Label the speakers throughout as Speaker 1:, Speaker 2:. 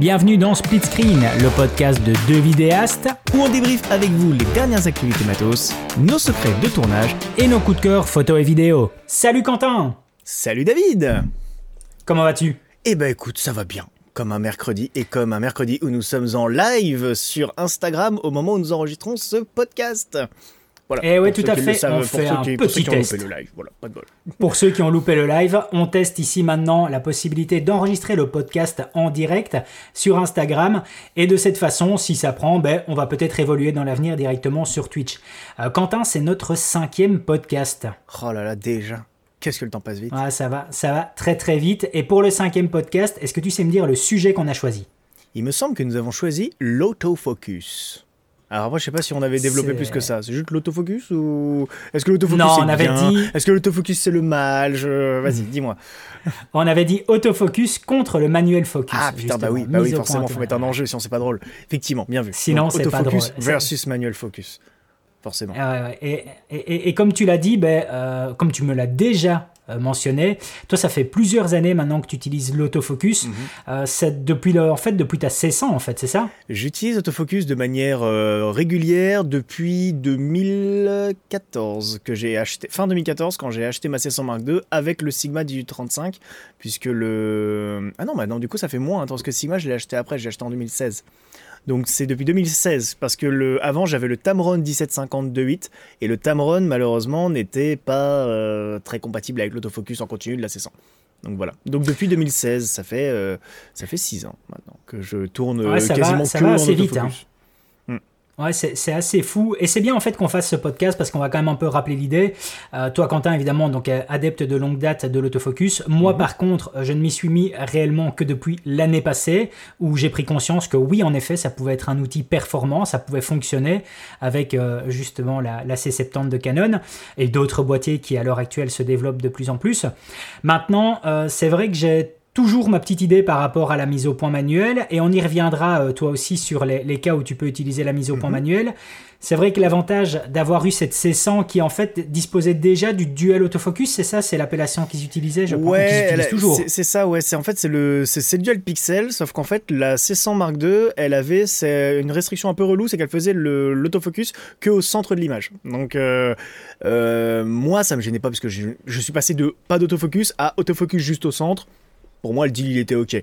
Speaker 1: Bienvenue dans Split Screen, le podcast de deux vidéastes
Speaker 2: où on débriefe avec vous les dernières activités matos, nos secrets de tournage
Speaker 1: et nos coups de cœur photos et vidéos. Salut Quentin
Speaker 2: Salut David
Speaker 1: Comment vas-tu?
Speaker 2: Eh ben écoute, ça va bien. Comme un mercredi et comme un mercredi où nous sommes en live sur Instagram au moment où nous enregistrons ce podcast.
Speaker 1: Voilà. Et eh oui, tout à fait. on fait un petit test. Pour ceux qui ont loupé le live, on teste ici maintenant la possibilité d'enregistrer le podcast en direct sur Instagram. Et de cette façon, si ça prend, ben, on va peut-être évoluer dans l'avenir directement sur Twitch. Euh, Quentin, c'est notre cinquième podcast.
Speaker 2: Oh là là, déjà. Qu'est-ce que le temps passe vite.
Speaker 1: ça va, ça va très très vite. Et pour le cinquième podcast, est-ce que tu sais me dire le sujet qu'on a choisi?
Speaker 2: Il me semble que nous avons choisi l'autofocus. Alors moi je sais pas si on avait développé plus que ça. C'est juste l'autofocus ou est-ce que l'autofocus
Speaker 1: c'est on avait dit.
Speaker 2: Est-ce que l'autofocus c'est le mal Je... Vas-y, dis-moi.
Speaker 1: on avait dit autofocus contre le manuel focus.
Speaker 2: Ah putain bah oui, bah oui forcément faut mettre un enjeu sinon c'est pas drôle. Effectivement, bien vu.
Speaker 1: Sinon c'est pas drôle.
Speaker 2: Versus manuel focus, forcément.
Speaker 1: Ah et, et, et, comme tu l'as dit, ben, euh, comme tu me l'as déjà mentionné. Toi, ça fait plusieurs années maintenant que tu utilises l'autofocus. Mhm. Euh, c'est depuis en fait depuis ta 600 en fait, c'est ça?
Speaker 2: J'utilise l'autofocus de manière euh, régulière depuis 2014 que j'ai acheté fin 2014 quand j'ai acheté ma 600 Mark II avec le Sigma 1835 puisque le ah non maintenant du coup ça fait moins hein, parce que Sigma je l'ai acheté après, j'ai acheté en 2016. Donc c'est depuis 2016 parce que le, avant j'avais le Tamron 1750-2.8 et le Tamron malheureusement n'était pas euh, très compatible avec l'autofocus en continu de la C100. Donc voilà. Donc depuis 2016, ça fait euh, ça fait 6 ans maintenant que je tourne quasiment que en autofocus. Vite, hein.
Speaker 1: Ouais, c'est assez fou. Et c'est bien en fait qu'on fasse ce podcast parce qu'on va quand même un peu rappeler l'idée. Euh, toi, Quentin, évidemment, donc euh, adepte de longue date de l'autofocus. Moi, mhm. par contre, je ne m'y suis mis réellement que depuis l'année passée où j'ai pris conscience que oui, en effet, ça pouvait être un outil performant, ça pouvait fonctionner avec euh, justement la, la, C70 de Canon et d'autres boîtiers qui à l'heure actuelle se développent de plus en plus. Maintenant, c'est vrai que j'ai toujours ma petite idée par rapport à la mise au point manuelle, et on y reviendra euh, toi aussi sur les, cas où tu peux utiliser la mise au point mhm. manuelle. C'est vrai que l'avantage d'avoir eu cette C100 qui en fait disposait déjà du dual autofocus, c'est ça, c'est l'appellation qu'ils utilisaient, je crois qu'ils utilisent toujours.
Speaker 2: C'est ça, ouais. C'est en fait c'est le c'est dual pixel, sauf qu'en fait la C100 Mark II, elle avait une restriction un peu relou, c'est qu'elle faisait l'autofocus que au centre de l'image. Donc euh, euh, moi ça me gênait pas parce que je, je suis passé de pas d'autofocus à autofocus juste au centre pour moi, le deal, il était OK.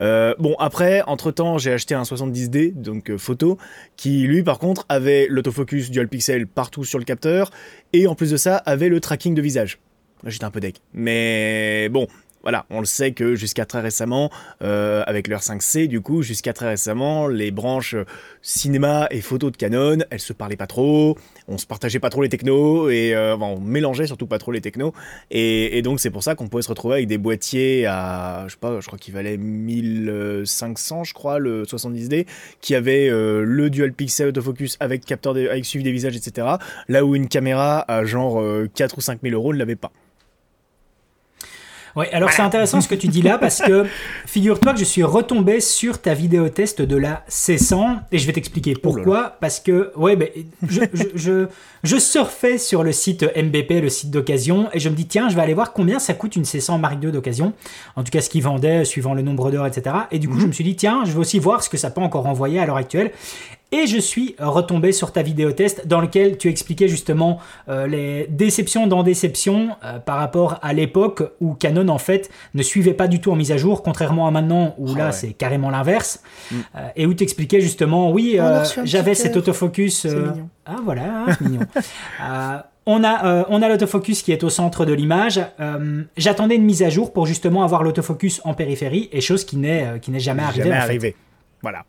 Speaker 2: Euh, bon, après, entre-temps, j'ai acheté un 70D, donc euh, photo, qui, lui, par contre, avait l'autofocus dual pixel partout sur le capteur, et en plus de ça, avait le tracking de visage. J'étais un peu deck. Mais bon, voilà, on le sait que jusqu'à très récemment, euh, avec leur 5C, du coup, jusqu'à très récemment, les branches cinéma et photo de Canon, elles se parlaient pas trop, on se partageait pas trop les technos, et euh, on mélangeait surtout pas trop les technos, et, donc c'est pour ça qu'on pouvait se retrouver avec des boîtiers à, je sais pas, je crois qu'il valait 1500, je crois, le 70D, qui avait euh, le dual pixel autofocus avec capteur avec suivi des visages, etc. Là où une caméra à genre 4 ou 5 000 euros ne l'avait pas.
Speaker 1: Oui, alors c'est intéressant ce que tu dis là parce que figure-toi que je suis retombé sur ta vidéo test de la C100 et je vais t'expliquer pourquoi. Parce que ouais, je, je, je, surfais sur le site MBP, le site d'occasion, et je me dis tiens, je vais aller voir combien ça coûte une C100 Mark II d'occasion. En tout cas, ce qu'ils vendaient suivant le nombre d'heures, etc. Et du coup, je mhm. me suis dit tiens, je vais aussi voir ce que ça peut encore envoyer à l'heure actuelle. Et je suis retombé sur ta vidéo test dans lequel tu expliquais justement euh, les déceptions dans déceptions euh, par rapport à l'époque où Canon en fait ne suivait pas du tout en mise à jour, contrairement à maintenant où là c'est carrément l'inverse. Mm. Euh, et où tu expliquais justement, oui, j'avais cet autofocus. Ah voilà, hein, c'est mignon. On a, on a l'autofocus qui est au centre de l'image. J'attendais une mise à jour pour justement avoir l'autofocus en périphérie, et chose qui n'est qui n'est jamais arrivée.
Speaker 2: Jamais. Voilà.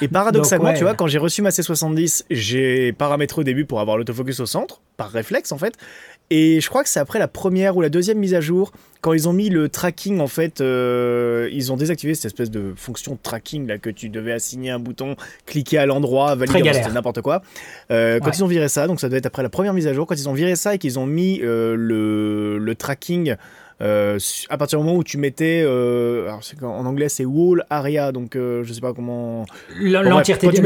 Speaker 2: Et paradoxalement, tu vois, quand j'ai reçu ma C70, j'ai paramétré au début pour avoir l'autofocus au centre, par réflexe en fait. Et je crois que c'est après la première ou la deuxième mise à jour, quand ils ont mis le tracking, en fait, euh, ils ont désactivé cette espèce de fonction de tracking là que tu devais assigner un bouton, cliquer à l'endroit, valider, c'était n'importe quoi. Euh, quand ils ont viré ça, donc ça devait être après la première mise à jour, quand ils ont viré ça et qu'ils ont mis euh, le, le, tracking à partir du moment où tu mettais, alors en anglais c'est wall area, donc je sais pas comment.
Speaker 1: L'entièreté du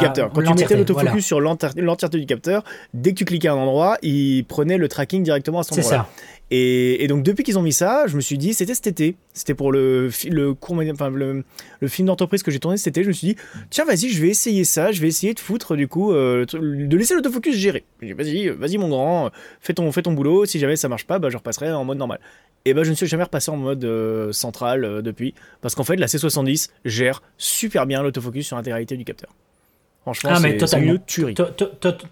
Speaker 1: capteur.
Speaker 2: Quand tu mettais l'autofocus sur l'entièreté du capteur, dès que tu cliquais à un endroit, il prenait le tracking directement à cet endroit. C'est ça. Et, donc depuis qu'ils ont mis ça, je me suis dit, c'était cet été, c'était pour le, le, court, enfin, le, le film d'entreprise que j'ai tourné cet été, je me suis dit, tiens vas-y, je vais essayer ça, je vais essayer de foutre du coup, euh, de laisser l'autofocus gérer. Vas-y, vas-y mon grand, fais ton, fais ton boulot, si jamais ça marche pas, bah, je repasserai en mode normal. Et bah je ne suis jamais repassé en mode euh, central euh, depuis, parce qu'en fait la C70 gère super bien l'autofocus sur l'intégralité du capteur. Franchement, ah, c'est une tuerie.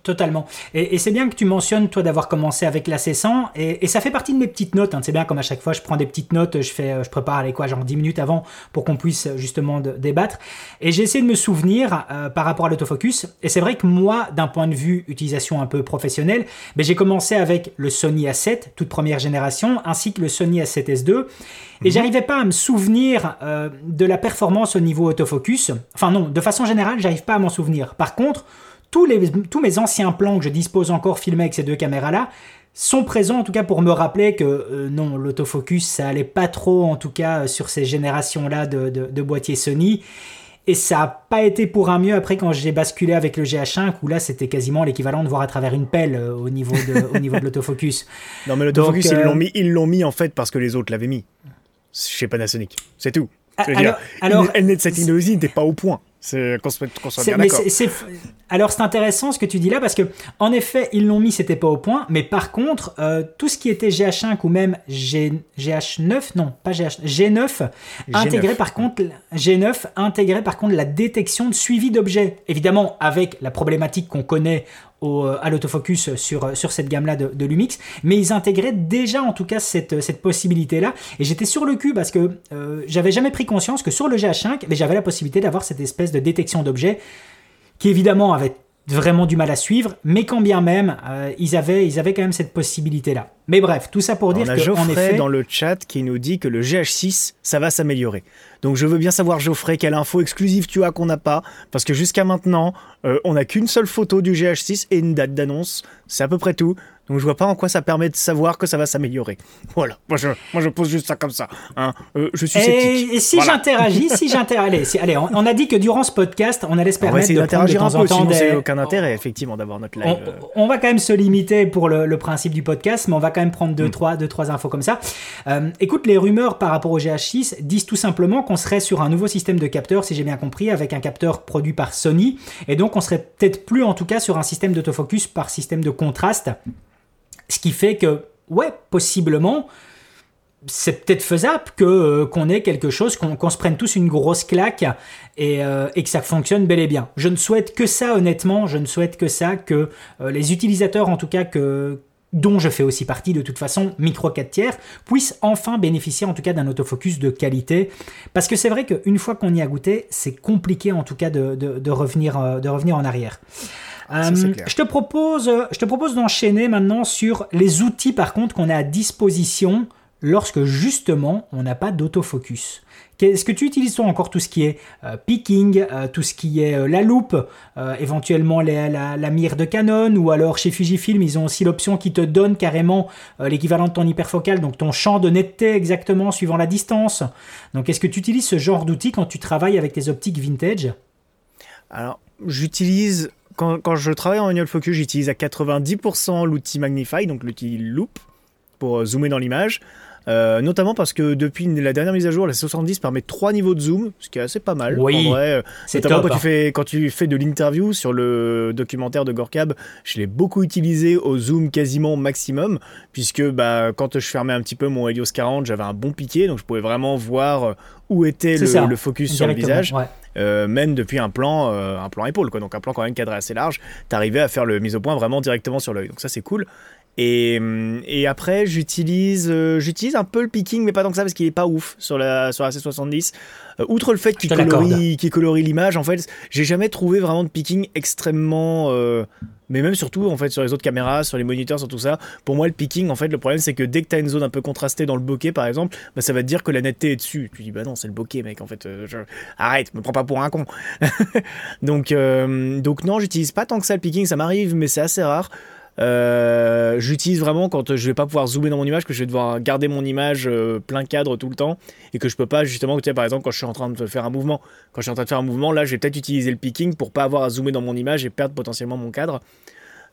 Speaker 1: Totalement. Et, c'est bien que tu mentionnes, toi, d'avoir commencé avec la C100. Et, ça fait partie de mes petites notes. Hein. C'est bien, comme à chaque fois, je prends des petites notes, je, fais, je prépare les quoi, genre 10 minutes avant pour qu'on puisse justement débattre. Et j'ai essayé de me souvenir euh, par rapport à l'autofocus. Et c'est vrai que moi, d'un point de vue utilisation un peu professionnelle, ben, j'ai commencé avec le Sony A7, toute première génération, ainsi que le Sony A7S2. Et mhm. j'arrivais pas à me souvenir euh, de la performance au niveau autofocus. Enfin non, de façon générale, j'arrive pas à m'en souvenir. Par contre, tous, les, tous mes anciens plans que je dispose encore filmés avec ces deux caméras-là sont présents en tout cas pour me rappeler que euh, non, l'autofocus, ça allait pas trop en tout cas sur ces générations-là de, de, boîtiers Sony. Et ça n'a pas été pour un mieux après quand j'ai basculé avec le GH5 où là c'était quasiment l'équivalent de voir à travers une pelle euh, au niveau de, au niveau de l'autofocus.
Speaker 2: Non mais l'autofocus ils l'ont mis, ils l'ont mis en fait parce que les autres l'avaient mis chez Panasonic. C'est tout. Ah, alors, alors, cette technologie n'était pas au point. C'est qu'on soit, bien d'accord.
Speaker 1: Alors c'est intéressant ce que tu dis là parce que en effet ils l'ont mis, c'était pas au point, mais par contre euh, tout ce qui était GH5 ou même G, GH9, non pas GH, G9, intégré par contre G9 intégré par contre la détection de suivi d'objets. Évidemment avec la problématique qu'on connaît euh, à l'autofocus sur, sur cette gamme-là de, Lumix, mais ils intégraient déjà en tout cas cette, cette possibilité-là. Et j'étais sur le cul parce que euh, j'avais jamais pris conscience que sur le GH5, j'avais la possibilité d'avoir cette espèce de détection d'objets qui évidemment avait vraiment du mal à suivre, mais quand bien même, euh, ils, avaient, ils avaient quand même cette possibilité-là. Mais bref, tout ça pour dire
Speaker 2: que. On a Geoffrey dans le chat qui nous dit que le GH6, ça va s'améliorer. Donc je veux bien savoir, Geoffrey, quelle info exclusive tu as qu'on n'a pas, parce que jusqu'à maintenant, euh, on n'a qu'une seule photo du GH6 et une date d'annonce. C'est à peu près tout. Donc je vois pas en quoi ça permet de savoir que ça va s'améliorer. Voilà, moi je, moi je pose juste ça comme ça. Hein. Euh, je suis sceptique.
Speaker 1: Et, si j'interagis, si j'interagis, allez, on, a dit que durant ce podcast, on allait se permettre d'interagir un peu, sinon
Speaker 2: c'est aucun intérêt effectivement d'avoir notre live.
Speaker 1: On, va quand même se limiter pour le, principe du podcast, mais on va quand même prendre deux, mm. trois, deux trois infos comme ça. Euh, écoute, les rumeurs par rapport au GH6 disent tout simplement qu'on serait sur un nouveau système de capteur, si j'ai bien compris, avec un capteur produit par Sony, et donc on serait peut-être plus en tout cas sur un système d'autofocus par système de contraste. Ce qui fait que, ouais, possiblement, c'est peut-être faisable que euh, qu'on ait quelque chose, qu'on se prenne tous une grosse claque et, euh, et, que ça fonctionne bel et bien. Je ne souhaite que ça, honnêtement, je ne souhaite que ça, que euh, les utilisateurs, en tout cas, que, dont je fais aussi partie de toute façon, micro 4 tiers, puissent enfin bénéficier en tout cas d'un autofocus de qualité. Parce que c'est vrai qu'une fois qu'on y a goûté, c'est compliqué en tout cas de revenir en arrière. Euh, je te propose, je te propose d'enchaîner maintenant sur les outils par contre qu'on a à disposition lorsque justement on n'a pas d'autofocus. Est-ce que tu utilises toi encore tout ce qui est euh, picking, euh, tout ce qui est la loupe, éventuellement la, la, mire de Canon, ou alors chez Fujifilm, ils ont aussi l'option qui te donne carrément l'équivalent de ton hyperfocal, donc ton champ de netteté exactement suivant la distance. Donc est-ce que tu utilises ce genre d'outil quand tu travailles avec tes optiques vintage?
Speaker 2: Alors j'utilise quand, je travaille en manual focus, j'utilise à 90% l'outil Magnify, donc l'outil Loop, pour euh, zoomer dans l'image. Euh, notamment parce que depuis la dernière mise à jour, la 70 permet trois niveaux de zoom, ce qui est assez pas mal.
Speaker 1: Oui, en vrai, euh,
Speaker 2: c'est notamment quand, tu hein. fais, quand tu fais de l'interview sur le documentaire de Gorkab, je l'ai beaucoup utilisé au zoom quasiment maximum, puisque bah, quand je fermais un petit peu mon Helios 40, j'avais un bon piqué, donc je pouvais vraiment voir où était le, focus sur le visage. Euh, même depuis un plan, un plan épaule, quoi. donc un plan quand même cadré assez large, t'arrivais à faire le mise au point vraiment directement sur l'œil. Donc ça c'est cool. Et, et après, j'utilise euh, j'utilise un peu le picking, mais pas tant que ça, parce qu'il est pas ouf sur la, sur la C70. Euh, outre le fait qu'il colorie, colorie l'image, en fait, j'ai jamais trouvé vraiment de picking extrêmement. Euh, mais même surtout, en fait, sur les autres caméras, sur les moniteurs, sur tout ça. Pour moi, le picking, en fait, le problème, c'est que dès que tu as une zone un peu contrastée dans le bokeh, par exemple, bah, ça va te dire que la netteté est dessus. Tu dis, bah non, c'est le bokeh, mec, en fait. Arrête, me prends pas pour un con. donc, donc, non, j'utilise pas tant que ça le picking, ça m'arrive, mais c'est assez rare. Euh, j'utilise vraiment quand je vais pas pouvoir zoomer dans mon image, que je vais devoir garder mon image euh, plein cadre tout le temps et que je peux pas justement, tu sais, par exemple, quand je suis en train de faire un mouvement, quand je suis en train de faire un mouvement, là, je vais peut-être utiliser le picking pour pas avoir à zoomer dans mon image et perdre potentiellement mon cadre.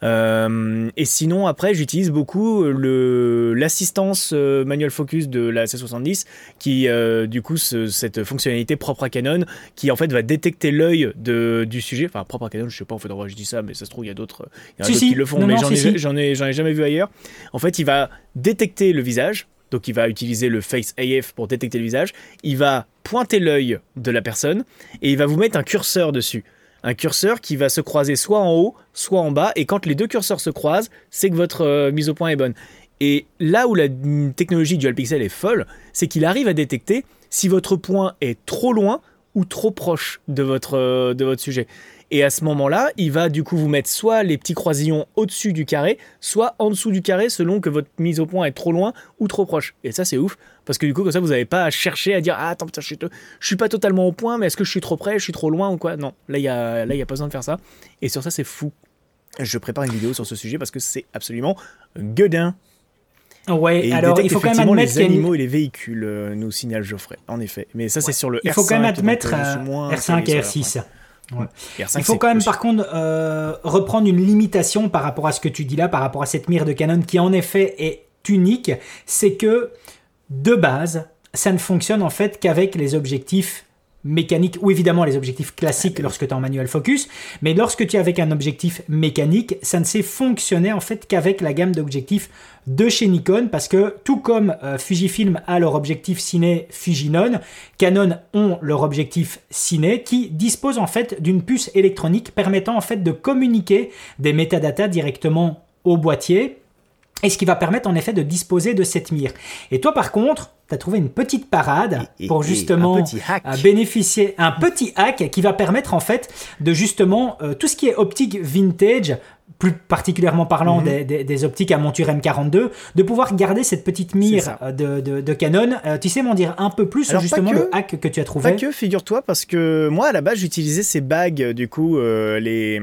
Speaker 2: Euh, et sinon, après, j'utilise beaucoup l'assistance euh, manual focus de la C70, qui, euh, du coup, cette fonctionnalité propre à Canon, qui en fait va détecter l'œil du sujet. Enfin, propre à Canon, je sais pas, en fait, en vrai, je dis ça, mais ça se trouve, il y a d'autres qui le font, mais j'en ai, ai, jamais vu ailleurs. En fait, il va détecter le visage. Donc il va utiliser le Face AF pour détecter le visage, il va pointer l'œil de la personne et il va vous mettre un curseur dessus un curseur qui va se croiser soit en haut, soit en bas, et quand les deux curseurs se croisent, c'est que votre euh, mise au point est bonne. Et là où la technologie Dual Pixel est folle, c'est qu'il arrive à détecter si votre point est trop loin ou trop proche euh, de votre sujet. Et à ce moment-là, il va du coup vous mettre soit les petits croisillons au-dessus du carré, soit en dessous du carré selon que votre mise au point est trop loin ou trop proche. Et ça, c'est ouf parce que du coup, comme ça, vous n'avez pas à chercher à dire Ah, attends, je, suis suis pas totalement au point, mais est-ce que je suis trop près, je suis trop loin ou quoi? Non, là, il n'y a, là, y a pas besoin de faire ça. Et sur ça, c'est fou. Je prépare une vidéo sur ce sujet parce que c'est absolument gueudin.
Speaker 1: Ouais, alors il faut quand même admettre
Speaker 2: les animaux et les véhicules, euh, nous signale Geoffrey, en effet. Mais ça, c'est sur le
Speaker 1: il faut quand même admettre R5 et R6. Il faut quand même par contre euh, reprendre une limitation par rapport à ce que tu dis là, par rapport à cette mire de Canon qui en effet est unique, c'est que de base, ça ne fonctionne en fait qu'avec les objectifs mécaniques, ou évidemment les objectifs classiques lorsque tu es en manuel focus, mais lorsque tu es avec un objectif mécanique, ça ne sait fonctionner en fait qu'avec la gamme d'objectifs de chez Nikon, parce que tout comme euh, Fujifilm a leur objectif ciné Fujinon, Canon ont leur objectif ciné qui dispose en fait d'une puce électronique permettant en fait de communiquer des métadatas directement au boîtier et ce qui va permettre en effet de disposer de cette mire. Et toi par contre, tu as trouvé une petite parade pour justement euh, bénéficier un petit hack qui va permettre en fait de justement euh, tout ce qui est optique vintage plus particulièrement parlant mhm. des, optiques à monture M42, de pouvoir garder cette petite mire euh, de, Canon. tu sais m'en dire un peu plus sur justement le hack que tu as trouvé?
Speaker 2: Pas que, figure-toi, parce que moi à la base j'utilisais ces bagues, du coup, les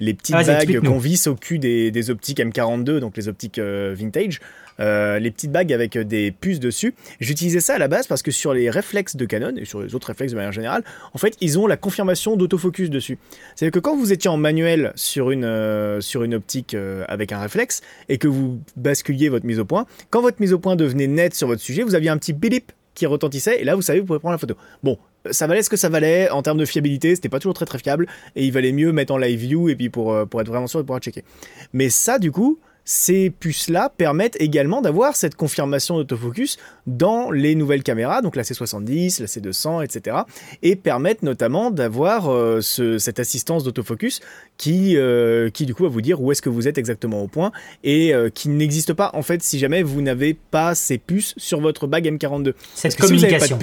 Speaker 2: les petites bagues qu'on visse au cul des, optiques M42, donc les optiques euh, vintage. Euh, les petites bagues avec des puces dessus. J'utilisais ça à la base parce que sur les réflexes de Canon et sur les autres réflexes de manière générale, en fait, ils ont la confirmation d'autofocus dessus. C'est-à-dire que quand vous étiez en manuel sur une, euh, sur une optique avec un réflexe et que vous basculiez votre mise au point, quand votre mise au point devenait nette sur votre sujet, vous aviez un petit bip qui retentissait et là vous savez vous pouvez prendre la photo. Bon, ça valait ce que ça valait en termes de fiabilité, c'était pas toujours très très fiable et il valait mieux mettre en live view et puis pour, euh, pour être vraiment sûr de pouvoir checker. Mais ça du coup, ces puces-là permettent également d'avoir cette confirmation d'autofocus dans les nouvelles caméras, donc la C70, la C200, etc. Et permettent notamment d'avoir euh, cette assistance d'autofocus qui, euh, qui du coup va vous dire où est-ce que vous êtes exactement au point et euh, qui n'existe pas en fait si jamais vous n'avez pas ces puces sur votre bague M42.
Speaker 1: Cette communication.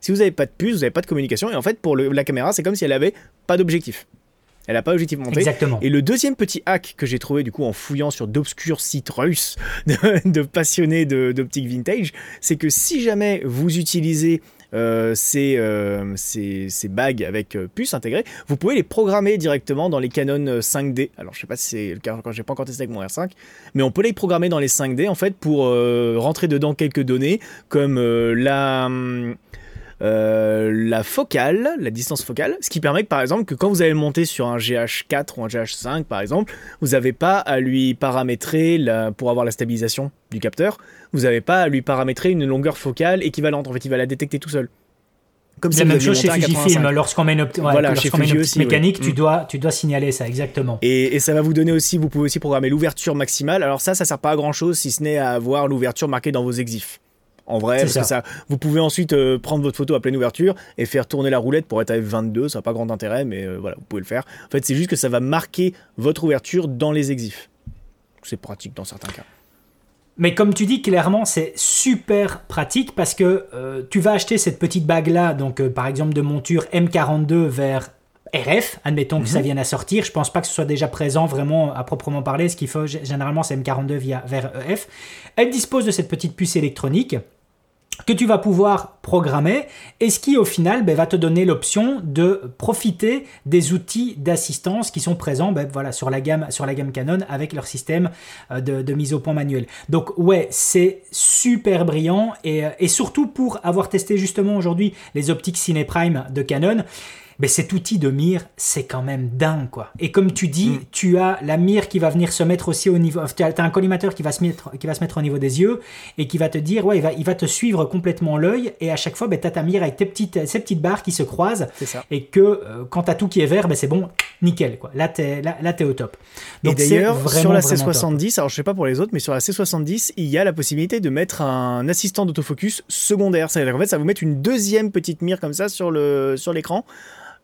Speaker 2: Si vous n'avez pas de puce, vous n'avez pas de communication et en fait pour la caméra c'est comme si elle avait pas d'objectif. Elle n'a pas objectif monté.
Speaker 1: Exactement.
Speaker 2: Et le deuxième petit hack que j'ai trouvé du coup en fouillant sur d'obscurs sites russes de, passionnés d'optique vintage, c'est que si jamais vous utilisez euh, euh, ces, ces, bagues avec euh, puce intégrée, vous pouvez les programmer directement dans les Canon 5D. Alors je sais pas si c'est le cas quand j'ai pas encore testé avec mon R5, mais on peut les programmer dans les 5D en fait pour rentrer dedans quelques données comme la hum, euh, la focale, la distance focale, ce qui permet que par exemple que quand vous allez monter sur un GH4 ou un GH5 par exemple, vous n'avez pas à lui paramétrer pour avoir la stabilisation du capteur, vous n'avez pas à lui paramétrer une longueur focale équivalente. En fait, il va la détecter tout seul.
Speaker 1: Comme la même chose chez Fujifilm. Lorsqu'on met une, voilà, optique mécanique, tu, mm. dois, tu dois signaler ça, exactement.
Speaker 2: Et, ça va vous donner aussi, vous pouvez aussi programmer l'ouverture maximale. Alors ça, ça sert pas à grand chose si ce n'est à avoir l'ouverture marquée dans vos exifs en vrai. Parce ça. Que ça, vous pouvez ensuite euh, prendre votre photo à pleine ouverture et faire tourner la roulette pour être à F22. Ça n'a pas grand intérêt, mais euh, voilà, vous pouvez le faire. En fait, c'est juste que ça va marquer votre ouverture dans les exifs. C'est pratique dans certains cas.
Speaker 1: Mais comme tu dis clairement, c'est super pratique parce que euh, tu vas acheter cette petite bague là, donc par exemple de monture M42 vers RF, admettons que ça mhm. vienne à sortir. Je pense pas que ce soit déjà présent vraiment à proprement parler. Ce qu'il faut généralement, c'est M42 via, vers EF. Elle dispose de cette petite puce électronique que tu vas pouvoir programmer et ce qui au final ben, va te donner l'option de profiter des outils d'assistance qui sont présents ben, voilà, sur, la gamme, sur la gamme Canon avec leur système euh, de, mise au point manuel. Donc ouais, c'est super brillant et, et surtout pour avoir testé justement aujourd'hui les optiques Cine Prime de Canon, mais cet outil de mire, c'est quand même dingue, quoi. Et comme tu dis, mm. tu as la mire qui va venir se mettre aussi au niveau. Tu as, un collimateur qui va, se mettre, qui va se mettre au niveau des yeux et qui va te dire, ouais, il va, il va te suivre complètement l'œil. Et à chaque fois, ben, tu as ta mire avec tes petites, ces petites barres qui se croisent. Ça. Et que euh, quand tu as tout qui est vert, ben, c'est bon, nickel, quoi. Là, tu es, là, là es au top.
Speaker 2: Donc, et d'ailleurs, sur la C70, alors je sais pas pour les autres, mais sur la C70, il y a la possibilité de mettre un assistant d'autofocus secondaire. C'est-à-dire qu'en fait, ça vous mettre une deuxième petite mire comme ça sur l'écran. Sur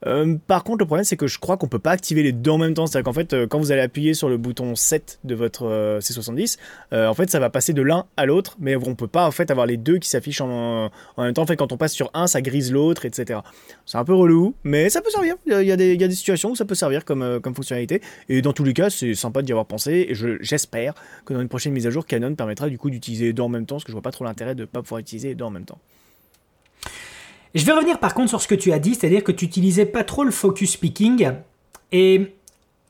Speaker 2: euh, par contre, le problème, c'est que je crois qu'on peut pas activer les deux en même temps. C'est-à-dire qu'en fait, euh, quand vous allez appuyer sur le bouton 7 de votre euh, C70, en fait, ça va passer de l'un à l'autre, mais on peut pas en fait avoir les deux qui s'affichent en, même temps. En fait, quand on passe sur un, ça grise l'autre, etc. C'est un peu relou, mais ça peut servir. Il y, a, des, situations où ça peut servir comme, fonctionnalité. Et dans tous les cas, c'est sympa d'y avoir pensé. Et j'espère que dans une prochaine mise à jour, Canon permettra du coup d'utiliser les deux en même temps, parce que je vois pas trop l'intérêt de pas pouvoir utiliser les deux en même temps.
Speaker 1: Je vais revenir par contre sur ce que tu as dit, c'est-à-dire que tu utilisais pas trop le focus picking. Et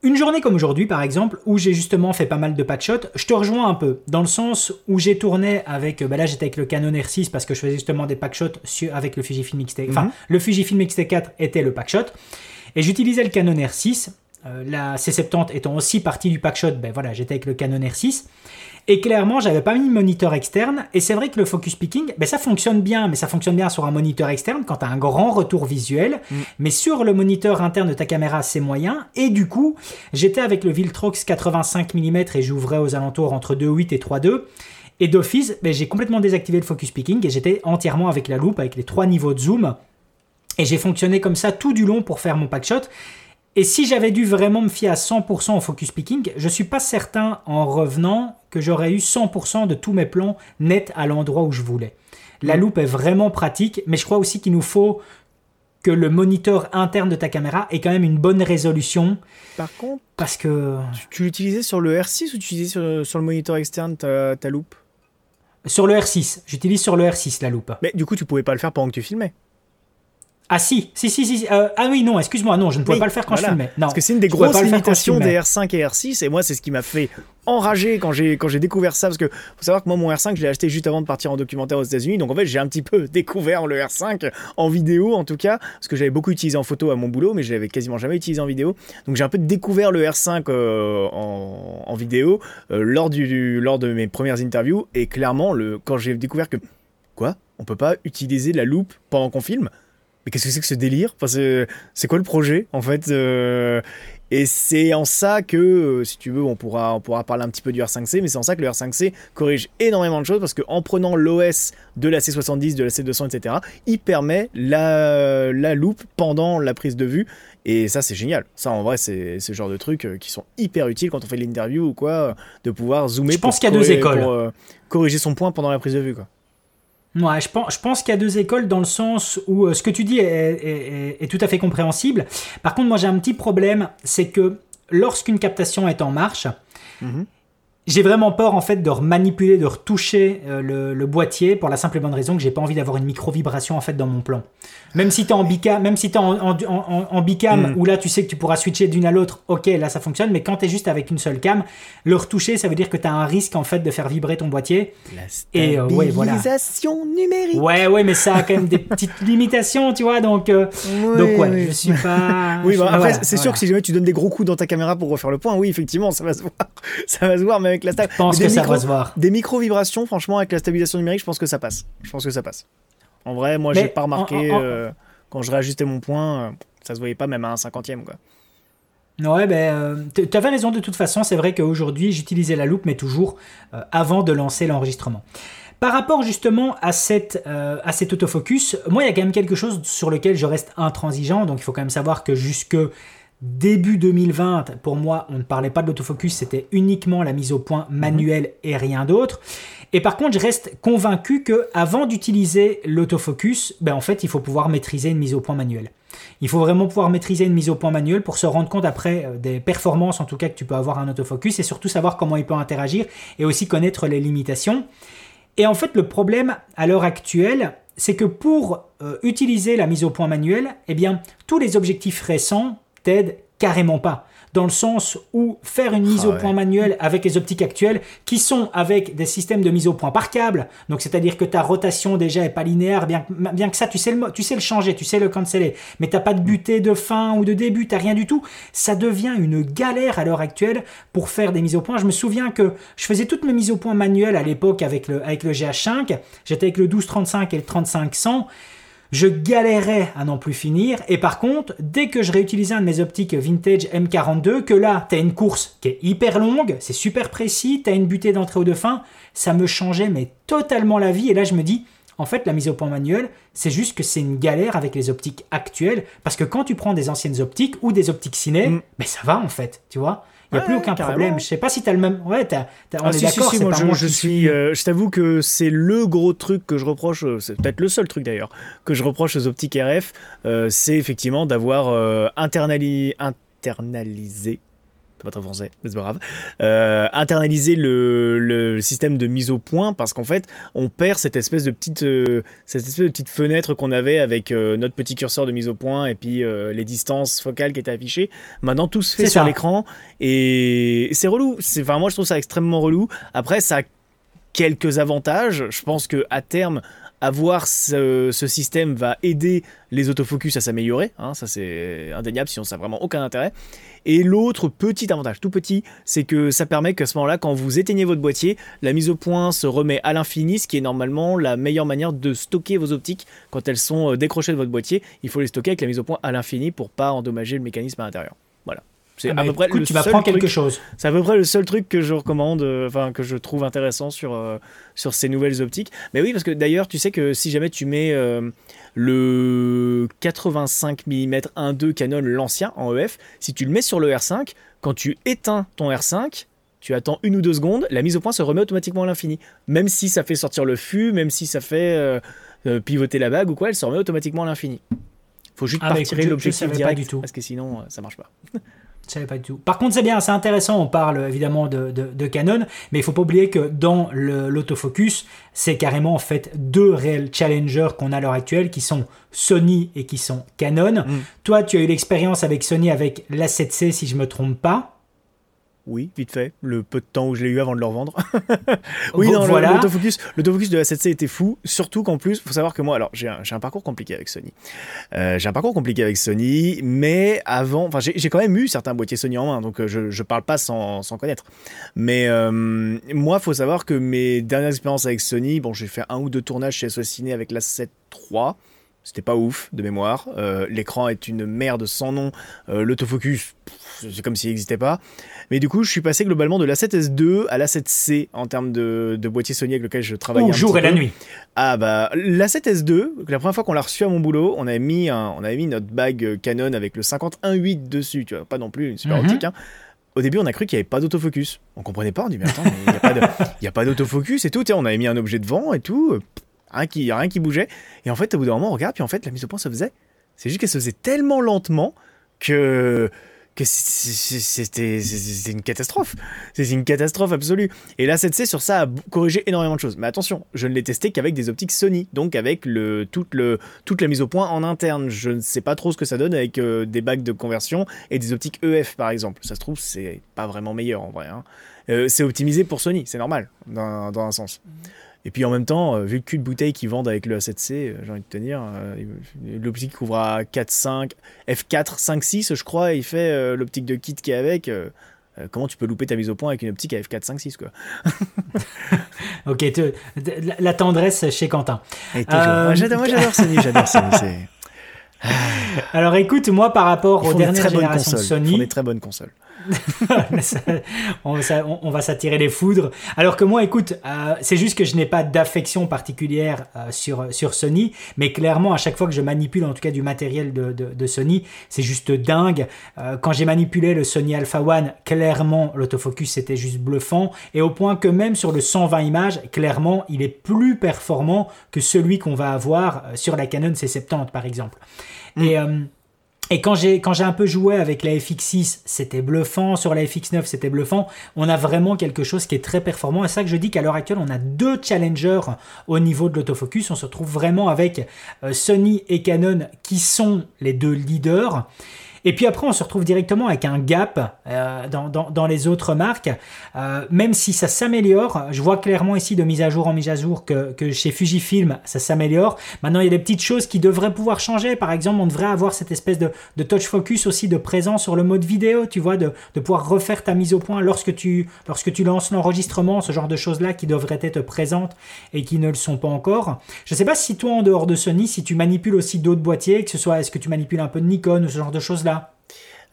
Speaker 1: une journée comme aujourd'hui, par exemple, où j'ai justement fait pas mal de patch je te rejoins un peu, dans le sens où j'ai tourné avec, bah là j'étais avec le Canon R6 parce que je faisais justement des packshots avec le Fujifilm X-T4. Enfin, mhm. le Fujifilm X-T4 était le packshot, et j'utilisais le Canon R6. Euh, la C70 étant aussi partie du packshot, ben voilà, j'étais avec le Canon R6. Et clairement, j'avais pas mis de moniteur externe. Et c'est vrai que le focus picking, ben ça fonctionne bien, mais ça fonctionne bien sur un moniteur externe quand tu as un grand retour visuel. Mm. Mais sur le moniteur interne de ta caméra, c'est moyen. Et du coup, j'étais avec le Viltrox 85 mm et j'ouvrais aux alentours entre 2.8 et 3.2. Et d'office, ben, j'ai complètement désactivé le focus picking et j'étais entièrement avec la loupe, avec les trois niveaux de zoom. Et j'ai fonctionné comme ça tout du long pour faire mon packshot. Et si j'avais dû vraiment me fier à 100% au focus picking, je suis pas certain en revenant que j'aurais eu 100% de tous mes plans nets à l'endroit où je voulais. La mm. loupe est vraiment pratique, mais je crois aussi qu'il nous faut que le moniteur interne de ta caméra ait quand même une bonne résolution.
Speaker 2: Par contre,
Speaker 1: parce que
Speaker 2: tu, l'utilisais sur le R6 ou tu utilisais sur, le moniteur externe ta, ta loupe?
Speaker 1: Sur le R6. J'utilise sur le R6 la loupe.
Speaker 2: Mais du coup, tu pouvais pas le faire pendant que tu filmais.
Speaker 1: Ah si, si, si, si. Euh, ah oui, non, excuse-moi, non, je ne pouvais pas le faire quand je filmais. Non,
Speaker 2: Parce que c'est une des grosses limitations des R5 et R6, et moi, c'est ce qui m'a fait enrager quand j'ai quand j'ai découvert ça, parce que faut savoir que moi, mon R5, je l'ai acheté juste avant de partir en documentaire aux États-Unis, donc en fait, j'ai un petit peu découvert le R5 en vidéo, en tout cas, parce que j'avais beaucoup utilisé en photo à mon boulot, mais je l'avais quasiment jamais utilisé en vidéo. Donc j'ai un peu découvert le R5 euh, en, vidéo euh, lors du, lors de mes premières interviews, et clairement, le quand j'ai découvert que quoi, on peut pas utiliser la loupe pendant qu'on filme? Mais qu'est-ce que c'est que ce délire? C'est quoi le projet en fait euh, Et c'est en ça que, euh, si tu veux, on pourra, on pourra parler un petit peu du R5C, mais c'est en ça que le R5C corrige énormément de choses parce qu'en prenant l'OS de la C70, de la C200, etc., il permet la, la loupe pendant la prise de vue. Et ça, c'est génial. Ça, en vrai, c'est ce genre de trucs euh, qui sont hyper utiles quand on fait l'interview ou quoi, de pouvoir zoomer.
Speaker 1: Je pense qu'il y a deux écoles.
Speaker 2: Pour corriger son point pendant la prise de vue, quoi.
Speaker 1: Ouais, je pense, je pense qu'il y a deux écoles dans le sens où euh, ce que tu dis est, tout à fait compréhensible. Par contre, moi j'ai un petit problème, c'est que lorsqu'une captation est en marche, mhm j'ai vraiment peur en fait de remanipuler, de retoucher euh, le, boîtier pour la simple et bonne raison que j'ai pas envie d'avoir une micro vibration en fait dans mon plan. Même si tu es en bicam, même si es en, en, bicam mm. où là tu sais que tu pourras switcher d'une à l'autre, ok là ça fonctionne, mais quand tu es juste avec une seule cam, le retoucher ça veut dire que tu as un risque en fait de faire vibrer ton boîtier.
Speaker 2: La et euh, ouais, voilà. numérique.
Speaker 1: Ouais ouais mais ça a quand même des petites limitations tu vois donc euh, donc ouais je suis pas.
Speaker 2: oui après c'est sûr que si jamais tu donnes des gros coups dans ta caméra pour refaire le point, oui effectivement ça va se voir, ça va se voir mais
Speaker 1: je pense que ça va se voir.
Speaker 2: Des micro-vibrations, franchement, avec la stabilisation numérique, je pense que ça passe. Je pense que ça passe. En vrai, moi, j'ai pas remarqué euh, quand je réajustais mon point, euh, ça se voyait pas même à un cinquantième, quoi.
Speaker 1: Ouais, ben, euh, tu avais raison de toute façon. C'est vrai qu'aujourd'hui, j'utilisais la loupe, mais toujours avant de lancer l'enregistrement. Par rapport justement à, cette, à cet autofocus, moi, il y a quand même quelque chose sur lequel je reste intransigeant. Donc, il faut quand même savoir que jusque Début 2020, pour moi, on ne parlait pas de l'autofocus, c'était uniquement la mise au point manuelle et rien d'autre. Et par contre, je reste convaincu que avant d'utiliser l'autofocus, ben en fait, il faut pouvoir maîtriser une mise au point manuelle. Il faut vraiment pouvoir maîtriser une mise au point manuelle pour se rendre compte après euh, des performances, en tout cas, que tu peux avoir un autofocus et surtout savoir comment il peut interagir et aussi connaître les limitations. Et en fait, le problème à l'heure actuelle, c'est que pour euh, utiliser la mise au point manuelle, eh bien, tous les objectifs récents t'aident carrément pas dans le sens où faire une mise
Speaker 2: Ah
Speaker 1: au
Speaker 2: ouais.
Speaker 1: point manuelle avec les optiques actuelles qui sont avec des systèmes de mise au point par câble, donc c'est-à-dire que ta rotation déjà est pas linéaire, bien, que- bien que ça tu sais, le, tu sais le changer, tu sais le canceller, mais t'as pas de butée de fin ou de début, t'as rien du tout, ça devient une galère à l'heure actuelle pour faire des mises au point. Je me souviens que je faisais toutes mes mises au point manuelles à l'époque avec le, avec le GH5, j'étais avec le 1235 et le 3500, je galérais à n'en plus finir. Et par contre, dès que je réutilisais un de mes optiques vintage M42, que là, t'as une course qui est hyper longue, c'est super précis, t'as une butée d'entrée ou de fin, ça me changeait mais totalement la vie. Et là, je me dis, en fait, la mise au point manuel, c'est juste que c'est une galère avec les optiques actuelles. Parce que quand tu prends des anciennes optiques ou des optiques ciné,
Speaker 2: Mm.
Speaker 1: mais ça va en fait, tu vois. Il n'y a
Speaker 2: Ouais,
Speaker 1: plus aucun
Speaker 2: carrément.
Speaker 1: problème. Je sais pas si t'as le même. Ouais, t'as- on
Speaker 2: Ah,
Speaker 1: est
Speaker 2: si,
Speaker 1: d'accord,
Speaker 2: si,
Speaker 1: c'est
Speaker 2: moi, je,
Speaker 1: moi
Speaker 2: je
Speaker 1: qui
Speaker 2: suis, euh, je t'avoue que c'est le gros truc que je reproche, euh, c'est peut-être le seul truc d'ailleurs, que je reproche aux optiques RF, euh, c'est effectivement d'avoir euh, internali- internalisé, pas très français, mais c'est pas grave, euh, internalisé le, le système de mise au point parce qu'en fait, on perd cette espèce de petite, euh, cette espèce de petite fenêtre qu'on avait avec euh, notre petit curseur de mise au point et puis les distances focales qui étaient affichées. Maintenant, tout se fait sur l'écran et c'est relou. C'est, enfin, moi, je trouve ça extrêmement relou. Après, ça a quelques avantages. Je pense que à terme, avoir ce, système va aider les autofocus à s'améliorer. hein, ça, c'est indéniable, sinon ça n'a vraiment aucun intérêt. Et l'autre petit avantage, tout petit, c'est que ça permet qu'à ce moment-là, quand vous éteignez votre boîtier, la mise au point se remet à l'infini, ce qui est normalement la meilleure manière de stocker vos optiques quand elles sont euh, décrochées de votre boîtier. Il faut les stocker avec la mise au point à l'infini pour pas endommager le mécanisme à l'intérieur. Voilà. C'est
Speaker 1: Ah
Speaker 2: à peu près
Speaker 1: écoute,
Speaker 2: le
Speaker 1: tu
Speaker 2: seul
Speaker 1: m'apprends quelque
Speaker 2: truc-
Speaker 1: chose.
Speaker 2: c'est à peu près le seul truc que je recommande, euh, enfin que je trouve intéressant sur, euh, sur ces nouvelles optiques. Mais oui, parce que d'ailleurs, tu sais que si jamais tu mets euh, le 85 mm 1.2 Canon, l'ancien en EF, si tu le mets sur le R5, quand tu éteins ton R5, tu attends une ou deux secondes, la mise au point se remet automatiquement à l'infini. Même si ça fait sortir le fût, même si ça fait pivoter la bague ou quoi, elle se remet automatiquement à l'infini. Faut juste
Speaker 1: Ah bah
Speaker 2: partir l'objectif direct,
Speaker 1: du tout.
Speaker 2: parce que sinon euh, ça marche pas.
Speaker 1: Je savais pas du tout. Par contre, c'est bien, c'est intéressant. On parle évidemment de, de- de Canon, mais il faut pas oublier que dans l'autofocus, c'est carrément en fait deux réels challengers qu'on a à l'heure actuelle, qui sont Sony et qui sont Canon.
Speaker 2: Mm.
Speaker 1: Toi, tu as eu l'expérience avec Sony avec l'A7C, si je me trompe pas.
Speaker 2: Oui, vite fait, le peu de temps où je l'ai eu avant de le revendre. Oui, non, le-
Speaker 1: voilà.
Speaker 2: l'autofocus, l'autofocus de la 7C était fou, surtout qu'en plus, faut savoir que moi, alors j'ai un, parcours compliqué avec Sony. Euh, j'ai un parcours compliqué avec Sony, mais avant, enfin j'ai quand même eu certains boîtiers Sony en main, donc euh, je, je parle pas sans, sans connaître. Mais euh, moi, faut savoir que mes dernières expériences avec Sony, bon, j'ai fait un ou deux tournages chez SOS Ciné avec la 7 III. C'était pas ouf de mémoire. Euh, L'écran est une merde sans nom. Euh, L'autofocus, c'est comme s'il n'existait pas. Mais du coup, je suis passé globalement de la 7S2 à la 7C en termes de, de boîtier Sony avec lequel je travaille.
Speaker 1: Ou
Speaker 2: un
Speaker 1: jour et la nuit.
Speaker 2: Ah bah la 7S2, la première fois qu'on l'a reçue à mon boulot, on avait mis un- on avait mis notre bague Canon avec le 51.8 dessus, tu vois, pas non plus une super
Speaker 1: Mhm.
Speaker 2: optique. hein. Au début, on a cru qu'il n'y avait pas d'autofocus. On comprenait pas, on dit mais attends, il n'y a pas d'autofocus et tout. on avait mis un objet devant et tout, rien qui, rien qui bougeait. Et en fait, au bout d'un moment, on regarde, puis en fait, la mise au point se faisait. C'est juste qu'elle se faisait tellement lentement que que c'était une catastrophe. C'est une catastrophe absolue. Et la 7C sur ça a corrigé énormément de choses. Mais attention, je ne l'ai testé qu'avec des optiques Sony, donc avec le, toute, le, toute la mise au point en interne. Je ne sais pas trop ce que ça donne avec euh, des bagues de conversion et des optiques EF par exemple. Ça se trouve, c'est pas vraiment meilleur en vrai. hein. Euh, c'est optimisé pour Sony, c'est normal, dans, dans un sens. Et puis en même temps, euh, vu le cul de bouteille qu'ils vendent avec le A7C, euh, j'ai envie de te dire, euh, l'optique couvre à 4, 5, F4, 5, 6, je crois, et il fait l'optique de kit qui est avec. comment tu peux louper ta mise au point avec une optique à F4, 5, 6 quoi
Speaker 1: Ok, te- la- tendresse chez Quentin. Euh,
Speaker 2: j'adore, moi, j'adore Sony, j'adore Sony.
Speaker 1: Alors écoute, moi par rapport aux dernières générations de
Speaker 2: consoles. Ils font
Speaker 1: Sony,
Speaker 2: des très bonnes consoles.
Speaker 1: Ça, on, ça- on- on va s'attirer les foudres. Alors que moi, écoute, euh, c'est juste que je n'ai pas d'affection particulière euh, sur, sur Sony, mais clairement, à chaque fois que je manipule, en tout cas du matériel de, de- de Sony, c'est juste dingue. Euh, quand j'ai manipulé le Sony Alpha One, clairement, l'autofocus c'était juste bluffant, et au point que même sur le 120 images, clairement, il est plus performant que celui qu'on va avoir sur la Canon C70 par exemple. Et euh, et quand j'ai quand j'ai un peu joué avec la FX6, c'était bluffant. Sur la FX9, c'était bluffant. On a vraiment quelque chose qui est très performant. C'est ça que je dis qu'à l'heure actuelle, on a deux challengers au niveau de l'autofocus. On se retrouve vraiment avec euh, Sony et Canon qui sont les deux leaders. Et puis après, on se retrouve directement avec un gap euh, dans, les autres marques. Euh, même si ça s'améliore, je vois clairement ici de mise à jour en mise à jour que, chez Fujifilm, ça s'améliore. Maintenant, il y a des petites choses qui devraient pouvoir changer. Par exemple, on devrait avoir cette espèce de, touch focus aussi de présence sur le mode vidéo, tu vois, de, pouvoir refaire ta mise au point lorsque tu, lorsque tu lances l'enregistrement, ce genre de choses-là qui devraient être présentes et qui ne le sont pas encore. Je ne sais pas si toi, en dehors de Sony, si tu manipules aussi d'autres boîtiers, que ce soit est-ce que tu manipules un peu de Nikon ou ce genre de choses-là?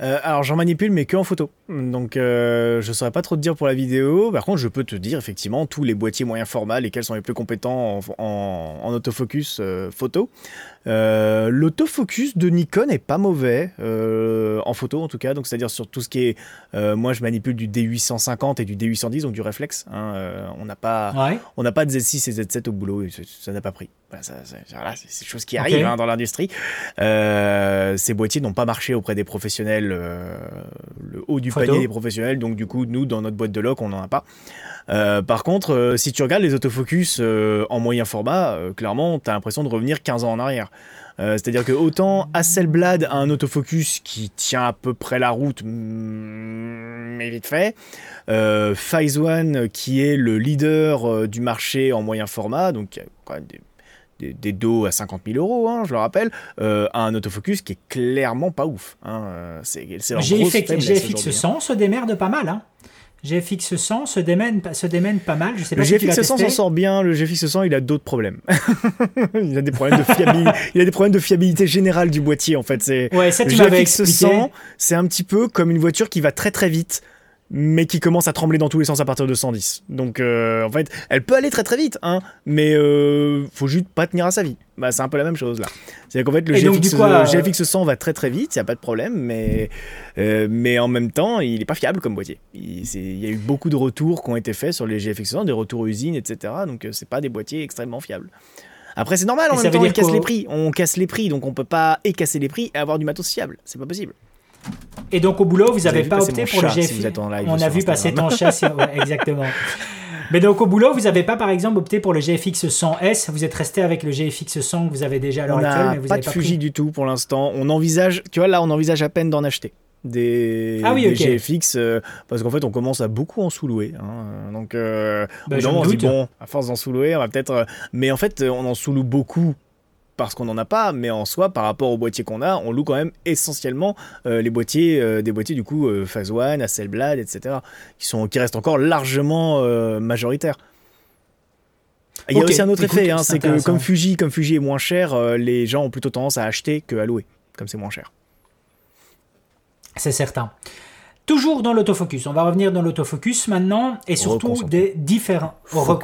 Speaker 2: Euh, alors j'en manipule mais que en photo. Donc euh, je saurais pas trop te dire pour la vidéo. Par contre je peux te dire effectivement tous les boîtiers moyens format, lesquels sont les plus compétents en, autofocus euh, photo. Euh, l'autofocus de Nikon est pas mauvais, en photo en tout cas, donc c'est-à-dire sur tout ce qui est. Moi je manipule du D850 et du D810, donc du réflexe. Hein, on n'a pas, on n'a pas de Z6 et Z7 au boulot, ça n'a pas pris. C'est des choses qui arrivent hein, dans l'industrie. ces boîtiers n'ont pas marché auprès des professionnels, le haut du panier des professionnels, donc du coup, nous, dans notre boîte de lock, on n'en a pas. Euh, par contre, euh, si tu regardes les autofocus euh, en moyen format, clairement, tu as l'impression de revenir 15 ans en arrière. C'est-à-dire que autant Hasselblad a un autofocus qui tient à peu près la route, mm, mais vite fait. Euh, One, qui est le leader du marché en moyen format, donc quand même des, dos à 50 000 euros, hein, je le rappelle, a un autofocus qui est clairement pas ouf. Hein. C'est
Speaker 1: GFX 100 se démerde pas mal. Hein. GFX 100 se démène, se démène pas mal. Je sais pas
Speaker 2: le GFX 100 s'en sort bien. Le GFX 100, il a d'autres problèmes. il a des problèmes de fiabilité. il a des problèmes de fiabilité générale du boîtier en fait. C'est
Speaker 1: ouais, ça tu le GFX 100,
Speaker 2: c'est un petit peu comme une voiture qui va très très vite mais qui commence à trembler dans tous les sens à partir de 110. Donc euh, en fait, elle peut aller très très vite, hein, mais euh, faut juste pas tenir à sa vie. Bah, c'est un peu la même chose là. C'est qu'en fait le GFX, GFX 100 va très très vite, il y a pas de problème, mais euh, mais en même temps, il est pas fiable comme boîtier. Il, y a eu beaucoup de retours qui ont été faits sur les GFX 100, des retours usines, etc. Donc c'est pas des boîtiers extrêmement fiables. Après c'est normal, en même temps, on casse les prix, on casse les prix, donc on peut pas et casser les prix et avoir du matos fiable. C'est pas possible.
Speaker 1: Et donc au boulot, vous n'avez pas opté pour le GFX. on a vu passer ton chat, exactement. Mais donc au boulot, vous n'avez pas par exemple opté pour le GFX 100S, vous êtes resté avec le GFX 100 que vous avez déjà à l'heure actuelle.
Speaker 2: Mais vous pas de Fuji du tout pour l'instant. On envisage, tu vois là, on envisage à peine d'en acheter des, ah GFX euh, parce qu'en fait on commence à beaucoup en sous-louer. Hein. Donc euh, bah, on se dit bon, à force d'en sous-louer, on va peut-être. Euh, mais en fait, on en sous-loue beaucoup parce qu'on n'en a pas, mais en soi, par rapport aux boîtiers qu'on a, on loue quand même essentiellement euh, les boîtiers, euh, des boîtiers du coup euh, Phase One, Hasselblad, etc., qui, sont, qui restent encore largement majoritaires. Il y a aussi un autre effet, hein, c'est que comme Fuji, comme Fuji est moins cher, les gens ont plutôt tendance à acheter que à louer, comme c'est moins cher.
Speaker 1: C'est certain. Toujours dans l'autofocus. On va revenir dans l'autofocus maintenant et surtout des différents.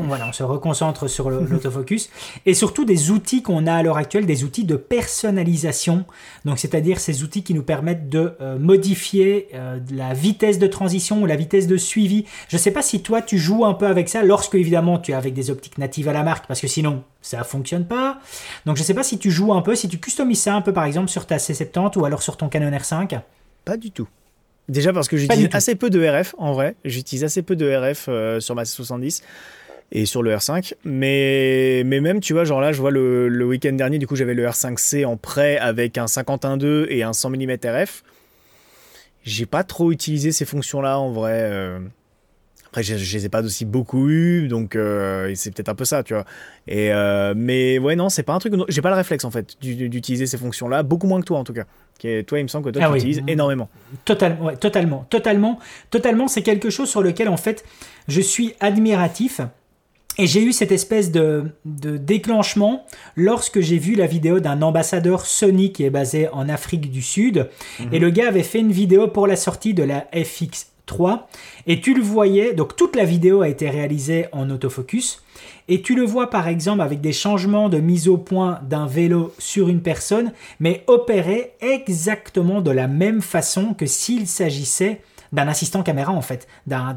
Speaker 1: Voilà, on se reconcentre sur l'autofocus et surtout des outils qu'on a à l'heure actuelle, des outils de personnalisation. Donc, c'est-à-dire ces outils qui nous permettent de euh, modifier euh, la vitesse de transition ou la vitesse de suivi. Je ne sais pas si toi tu joues un peu avec ça lorsque évidemment tu es avec des optiques natives à la marque parce que sinon ça fonctionne pas. Donc, je ne sais pas si tu joues un peu, si tu customises ça un peu par exemple sur ta C70 ou alors sur ton Canon R5.
Speaker 2: Pas du tout. Déjà parce que j'utilise assez peu de RF en vrai. J'utilise assez peu de RF euh, sur ma C70 et sur le R5. Mais, mais même, tu vois, genre là, je vois le, le week-end dernier, du coup, j'avais le R5C en prêt avec un 51.2 et un 100 mm RF. J'ai pas trop utilisé ces fonctions-là en vrai. Euh. Après, je, je, les ai pas aussi beaucoup eu, donc euh, c'est peut-être un peu ça, tu vois. Et euh, mais ouais, non, c'est pas un truc. J'ai pas le réflexe en fait d'utiliser ces fonctions-là, beaucoup moins que toi en tout cas. toi, il me semble que toi, ah tu utilises énormément.
Speaker 1: Total, totalement, totalement, totalement. C'est quelque chose sur lequel en fait, je suis admiratif. Et j'ai eu cette espèce de, de déclenchement lorsque j'ai vu la vidéo d'un ambassadeur Sony qui est basé en Afrique du Sud. Et mhm. le gars avait fait une vidéo pour la sortie de la FX 3. Et tu le voyais, donc toute la vidéo a été réalisée en autofocus. Et tu le vois par exemple avec des changements de mise au point d'un vélo sur une personne, mais opéré exactement de la même façon que s'il s'agissait d'un assistant caméra en fait, d'un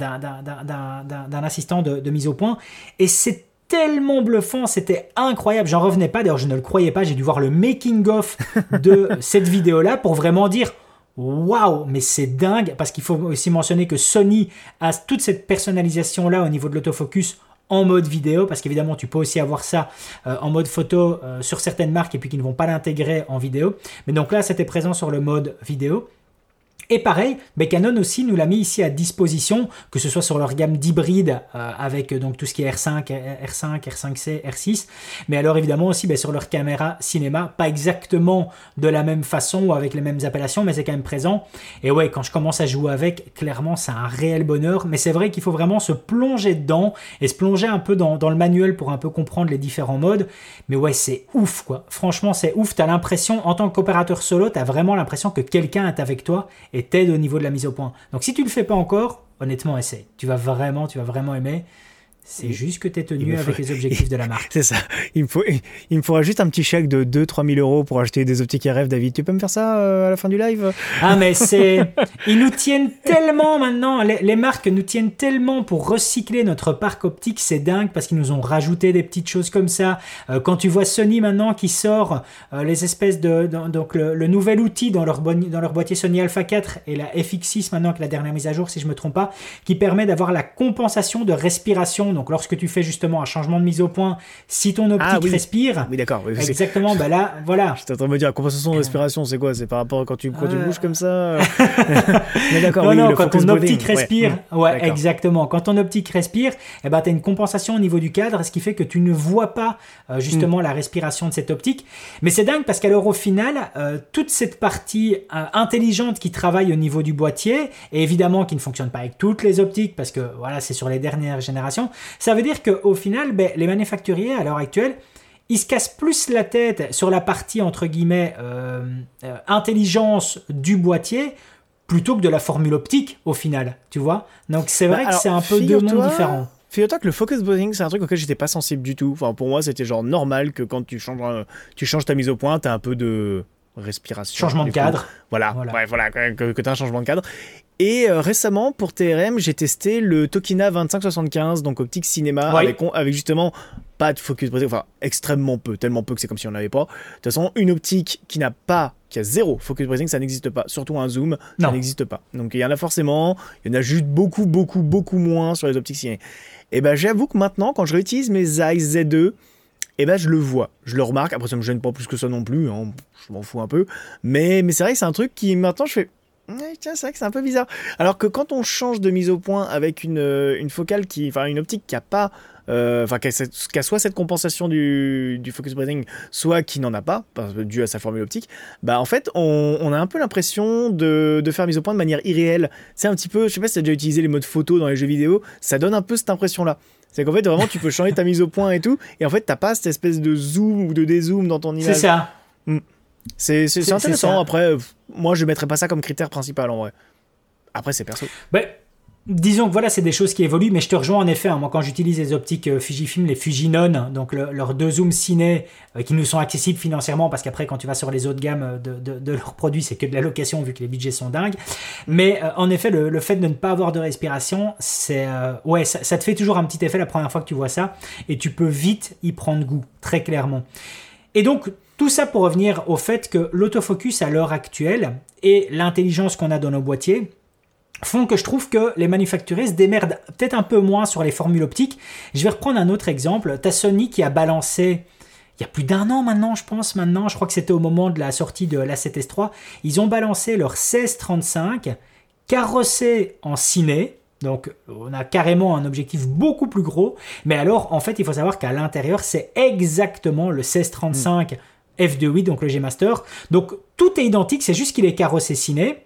Speaker 1: assistant de, de mise au point. Et c'est tellement bluffant, c'était incroyable, j'en revenais pas, d'ailleurs je ne le croyais pas, j'ai dû voir le making-of de cette vidéo-là pour vraiment dire waouh, mais c'est dingue, parce qu'il faut aussi mentionner que Sony a toute cette personnalisation-là au niveau de l'autofocus en mode vidéo, parce qu'évidemment tu peux aussi avoir ça euh, en mode photo euh, sur certaines marques et puis qui ne vont pas l'intégrer en vidéo. Mais donc là c'était présent sur le mode vidéo. Et pareil, Canon aussi nous l'a mis ici à disposition, que ce soit sur leur gamme d'hybride euh, avec euh, donc tout ce qui est R5, R5, R5C, R6, mais alors évidemment aussi ben, sur leur caméra cinéma, pas exactement de la même façon ou avec les mêmes appellations, mais c'est quand même présent. Et ouais, quand je commence à jouer avec, clairement c'est un réel bonheur, mais c'est vrai qu'il faut vraiment se plonger dedans et se plonger un peu dans, dans, le manuel pour un peu comprendre les différents modes. Mais ouais, c'est ouf quoi. Franchement, c'est ouf. T'as l'impression, en tant qu'opérateur solo, t'as vraiment l'impression que quelqu'un est avec toi et t'aide au niveau de la mise au point. Donc si tu le fais pas encore, honnêtement, essaye. Tu vas vraiment, tu vas vraiment aimer. C'est juste que tu es tenu avec les objectifs de la marque.
Speaker 2: C'est ça. Il me, faut, il me faudra juste un petit chèque de 2-3 000 euros pour acheter des optiques RF, David. Tu peux me faire ça euh, à la fin du live?
Speaker 1: Ah, mais c'est. Ils nous tiennent tellement maintenant. Les, marques nous tiennent tellement pour recycler notre parc optique. C'est dingue parce qu'ils nous ont rajouté des petites choses comme ça. Euh, quand tu vois Sony maintenant qui sort euh, les espèces de. donc le, nouvel outil dans leur, dans leur boîtier Sony Alpha 4 et la FX6 maintenant, que la dernière mise à jour, si je me trompe pas, qui permet d'avoir la compensation de respiration donc lorsque tu fais justement un changement de mise au point, si ton optique ah respire,
Speaker 2: oui d'accord,
Speaker 1: exactement, bah là, voilà.
Speaker 2: J'étais en train de me dire compensation de respiration, c'est quoi? C'est par rapport à quand tu, quand tu bouges comme ça?
Speaker 1: Mais d'accord, non, non, quand ton optique respire, ouais, exactement. Quand ton optique respire, eh ben, tu as une compensation au niveau du cadre, ce qui fait que tu ne vois pas euh, justement mm. la respiration de cette optique. Mais c'est dingue parce qu'alors au final, euh, toute cette partie euh, intelligente qui travaille au niveau du boîtier, et évidemment qui ne fonctionne pas avec toutes les optiques parce que voilà, c'est sur les dernières générations, ça veut dire qu'au final, ben, les manufacturiers à l'heure actuelle, ils se cassent plus la tête sur la partie entre guillemets euh, euh, intelligence du boîtier plutôt que de la formule optique au final, tu vois. Donc c'est vrai bah, que c'est un peu deux mondes différents.
Speaker 2: Figure-toi que le focus bonding, c'est un truc auquel j'étais pas sensible du tout. Enfin, pour moi, c'était genre normal que quand tu changes, tu changes ta mise au point, tu as un peu de respiration.
Speaker 1: Changement de cadre.
Speaker 2: Voilà, voilà. voilà que, que tu as un changement de cadre. Et euh, récemment, pour TRM, j'ai testé le Tokina 2575, donc optique cinéma, avec, justement pas de focus enfin extrêmement peu, tellement peu que c'est comme si on n'avait pas. De toute façon, une optique qui n'a pas, qui a zéro focus breathing, ça n'existe pas. Surtout un zoom, ça n'existe pas. Donc il y en a forcément, il y en a juste beaucoup, beaucoup, beaucoup moins sur les optiques ciné. Et ben j'avoue que maintenant, quand je réutilise mes Zeiss Z2, et ben je le vois, je le remarque. Après ça me gêne pas plus que ça non plus, hein. je m'en fous un peu. Mais, mais c'est vrai que c'est un truc qui maintenant je fais tiens, c'est vrai que c'est un peu bizarre. Alors que quand on change de mise au point avec une, euh, une focale qui, enfin une optique qui a pas, euh, enfin qui, a, soit cette compensation du, du focus breathing, soit qui n'en a pas, dû à sa formule optique, bah en fait on, on a un peu l'impression de, de, faire mise au point de manière irréelle. C'est un petit peu, je sais pas si tu as déjà utilisé les modes photo dans les jeux vidéo, ça donne un peu cette impression là. C'est qu'en fait vraiment tu peux changer ta mise au point et tout, et en fait t'as pas cette espèce de zoom ou de dézoom dans ton image.
Speaker 1: C'est ça.
Speaker 2: Hmm. C'est intéressant. Après, moi, je mettrais pas ça comme critère principal en vrai. Après, c'est perso.
Speaker 1: Ben, disons que voilà, c'est des choses qui évoluent, mais je te rejoins en effet. Hein. moi, quand j'utilise les optiques euh, Fujifilm, les Fujinon, donc leurs deux zooms ciné euh, qui nous sont accessibles financièrement, parce qu'après, quand tu vas sur les autres gammes euh, de, de, leurs produits, c'est que de la location vu que les budgets sont dingues. Mais en effet, le, fait de ne pas avoir de respiration, c'est ouais, ça, ça te fait toujours un petit effet la première fois que tu vois ça, et tu peux vite y prendre goût, très clairement. Et donc, tout ça pour revenir au fait que l'autofocus à l'heure actuelle et l'intelligence qu'on a dans nos boîtiers font que je trouve que les manufacturiers se démerdent peut-être un peu moins sur les formules optiques. Je vais reprendre un autre exemple. T'as Sony qui a balancé il y a plus d'un an maintenant, je pense maintenant, je crois que c'était au moment de la sortie de la 7S3, ils ont balancé leur 1635 carrossé en ciné, donc on a carrément un objectif beaucoup plus gros, mais alors en fait il faut savoir qu'à l'intérieur c'est exactement le 1635 F2.8, donc le G-Master. Donc tout est identique, c'est juste qu'il est carrossé ciné.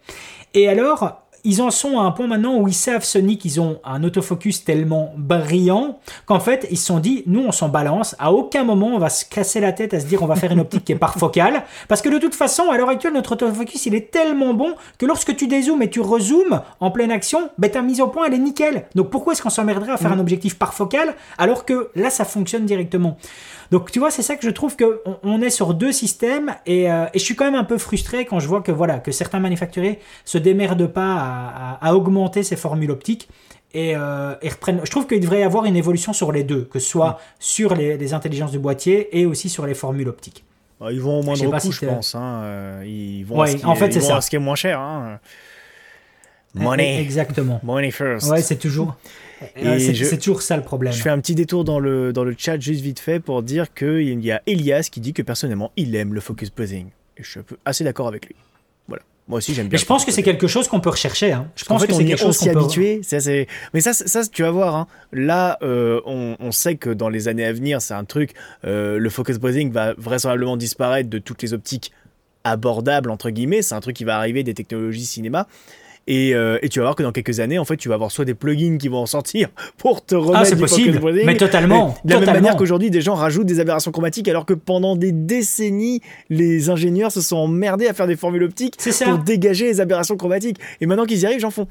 Speaker 1: Et alors, ils en sont à un point maintenant où ils savent Sony qu'ils ont un autofocus tellement brillant qu'en fait ils se sont dit nous on s'en balance à aucun moment on va se casser la tête à se dire on va faire une optique qui est par focale parce que de toute façon à l'heure actuelle notre autofocus il est tellement bon que lorsque tu dézoomes et tu rezoomes en pleine action ben, ta mise au point elle est nickel donc pourquoi est-ce qu'on s'emmerderait à faire mm. un objectif par focale alors que là ça fonctionne directement? Donc tu vois, c'est ça que je trouve que on, est sur deux systèmes et, euh, et, je suis quand même un peu frustré quand je vois que voilà que certains manufacturiers se démerdent pas à, à augmenter ces formules optiques et, euh, et reprennent. Je trouve qu'il devrait y avoir une évolution sur les deux, que ce soit
Speaker 2: Mm.
Speaker 1: sur les, les intelligences du boîtier et aussi sur les formules optiques.
Speaker 2: Bah, Ils vont au moindre coût,
Speaker 1: si
Speaker 2: je pense. hein, euh, Ils vont
Speaker 1: Ouais,
Speaker 2: à ce qui
Speaker 1: en
Speaker 2: est-
Speaker 1: fait,
Speaker 2: ils vont
Speaker 1: ça.
Speaker 2: à ce qui est moins cher. hein.
Speaker 1: E-
Speaker 2: Money.
Speaker 1: Exactement.
Speaker 2: Money first.
Speaker 1: Ouais, c'est toujours.
Speaker 2: Et
Speaker 1: c'est toujours ça le problème.
Speaker 2: Je fais un petit détour dans le, dans le chat juste vite fait pour dire qu'il y a Elias qui dit que personnellement il aime le focus posing. Et je suis assez d'accord avec lui. Voilà. Moi aussi j'aime bien.
Speaker 1: Mais je pense que c'est quelque chose qu'on peut rechercher. Hein. Je
Speaker 2: En
Speaker 1: pense
Speaker 2: fait,
Speaker 1: que c'est quelque chose qu'on peut.
Speaker 2: habitué. C'est... Mais ça, ça, tu vas voir. hein. Là, euh, on, on sait que dans les années à venir, c'est un truc. euh, le focus posing va vraisemblablement disparaître de toutes les optiques abordables entre guillemets. C'est un truc qui va arriver des technologies cinéma. Et, euh, et tu vas voir que dans quelques années, en fait, tu vas avoir soit des plugins qui vont en sortir pour te remettre
Speaker 1: Ah, c'est possible. Mais totalement.
Speaker 2: de la même manière qu'aujourd'hui, des gens rajoutent des aberrations chromatiques, alors que pendant des décennies, les ingénieurs se sont emmerdés à faire des formules optiques pour dégager les aberrations chromatiques. Et maintenant qu'ils y arrivent, j'en font.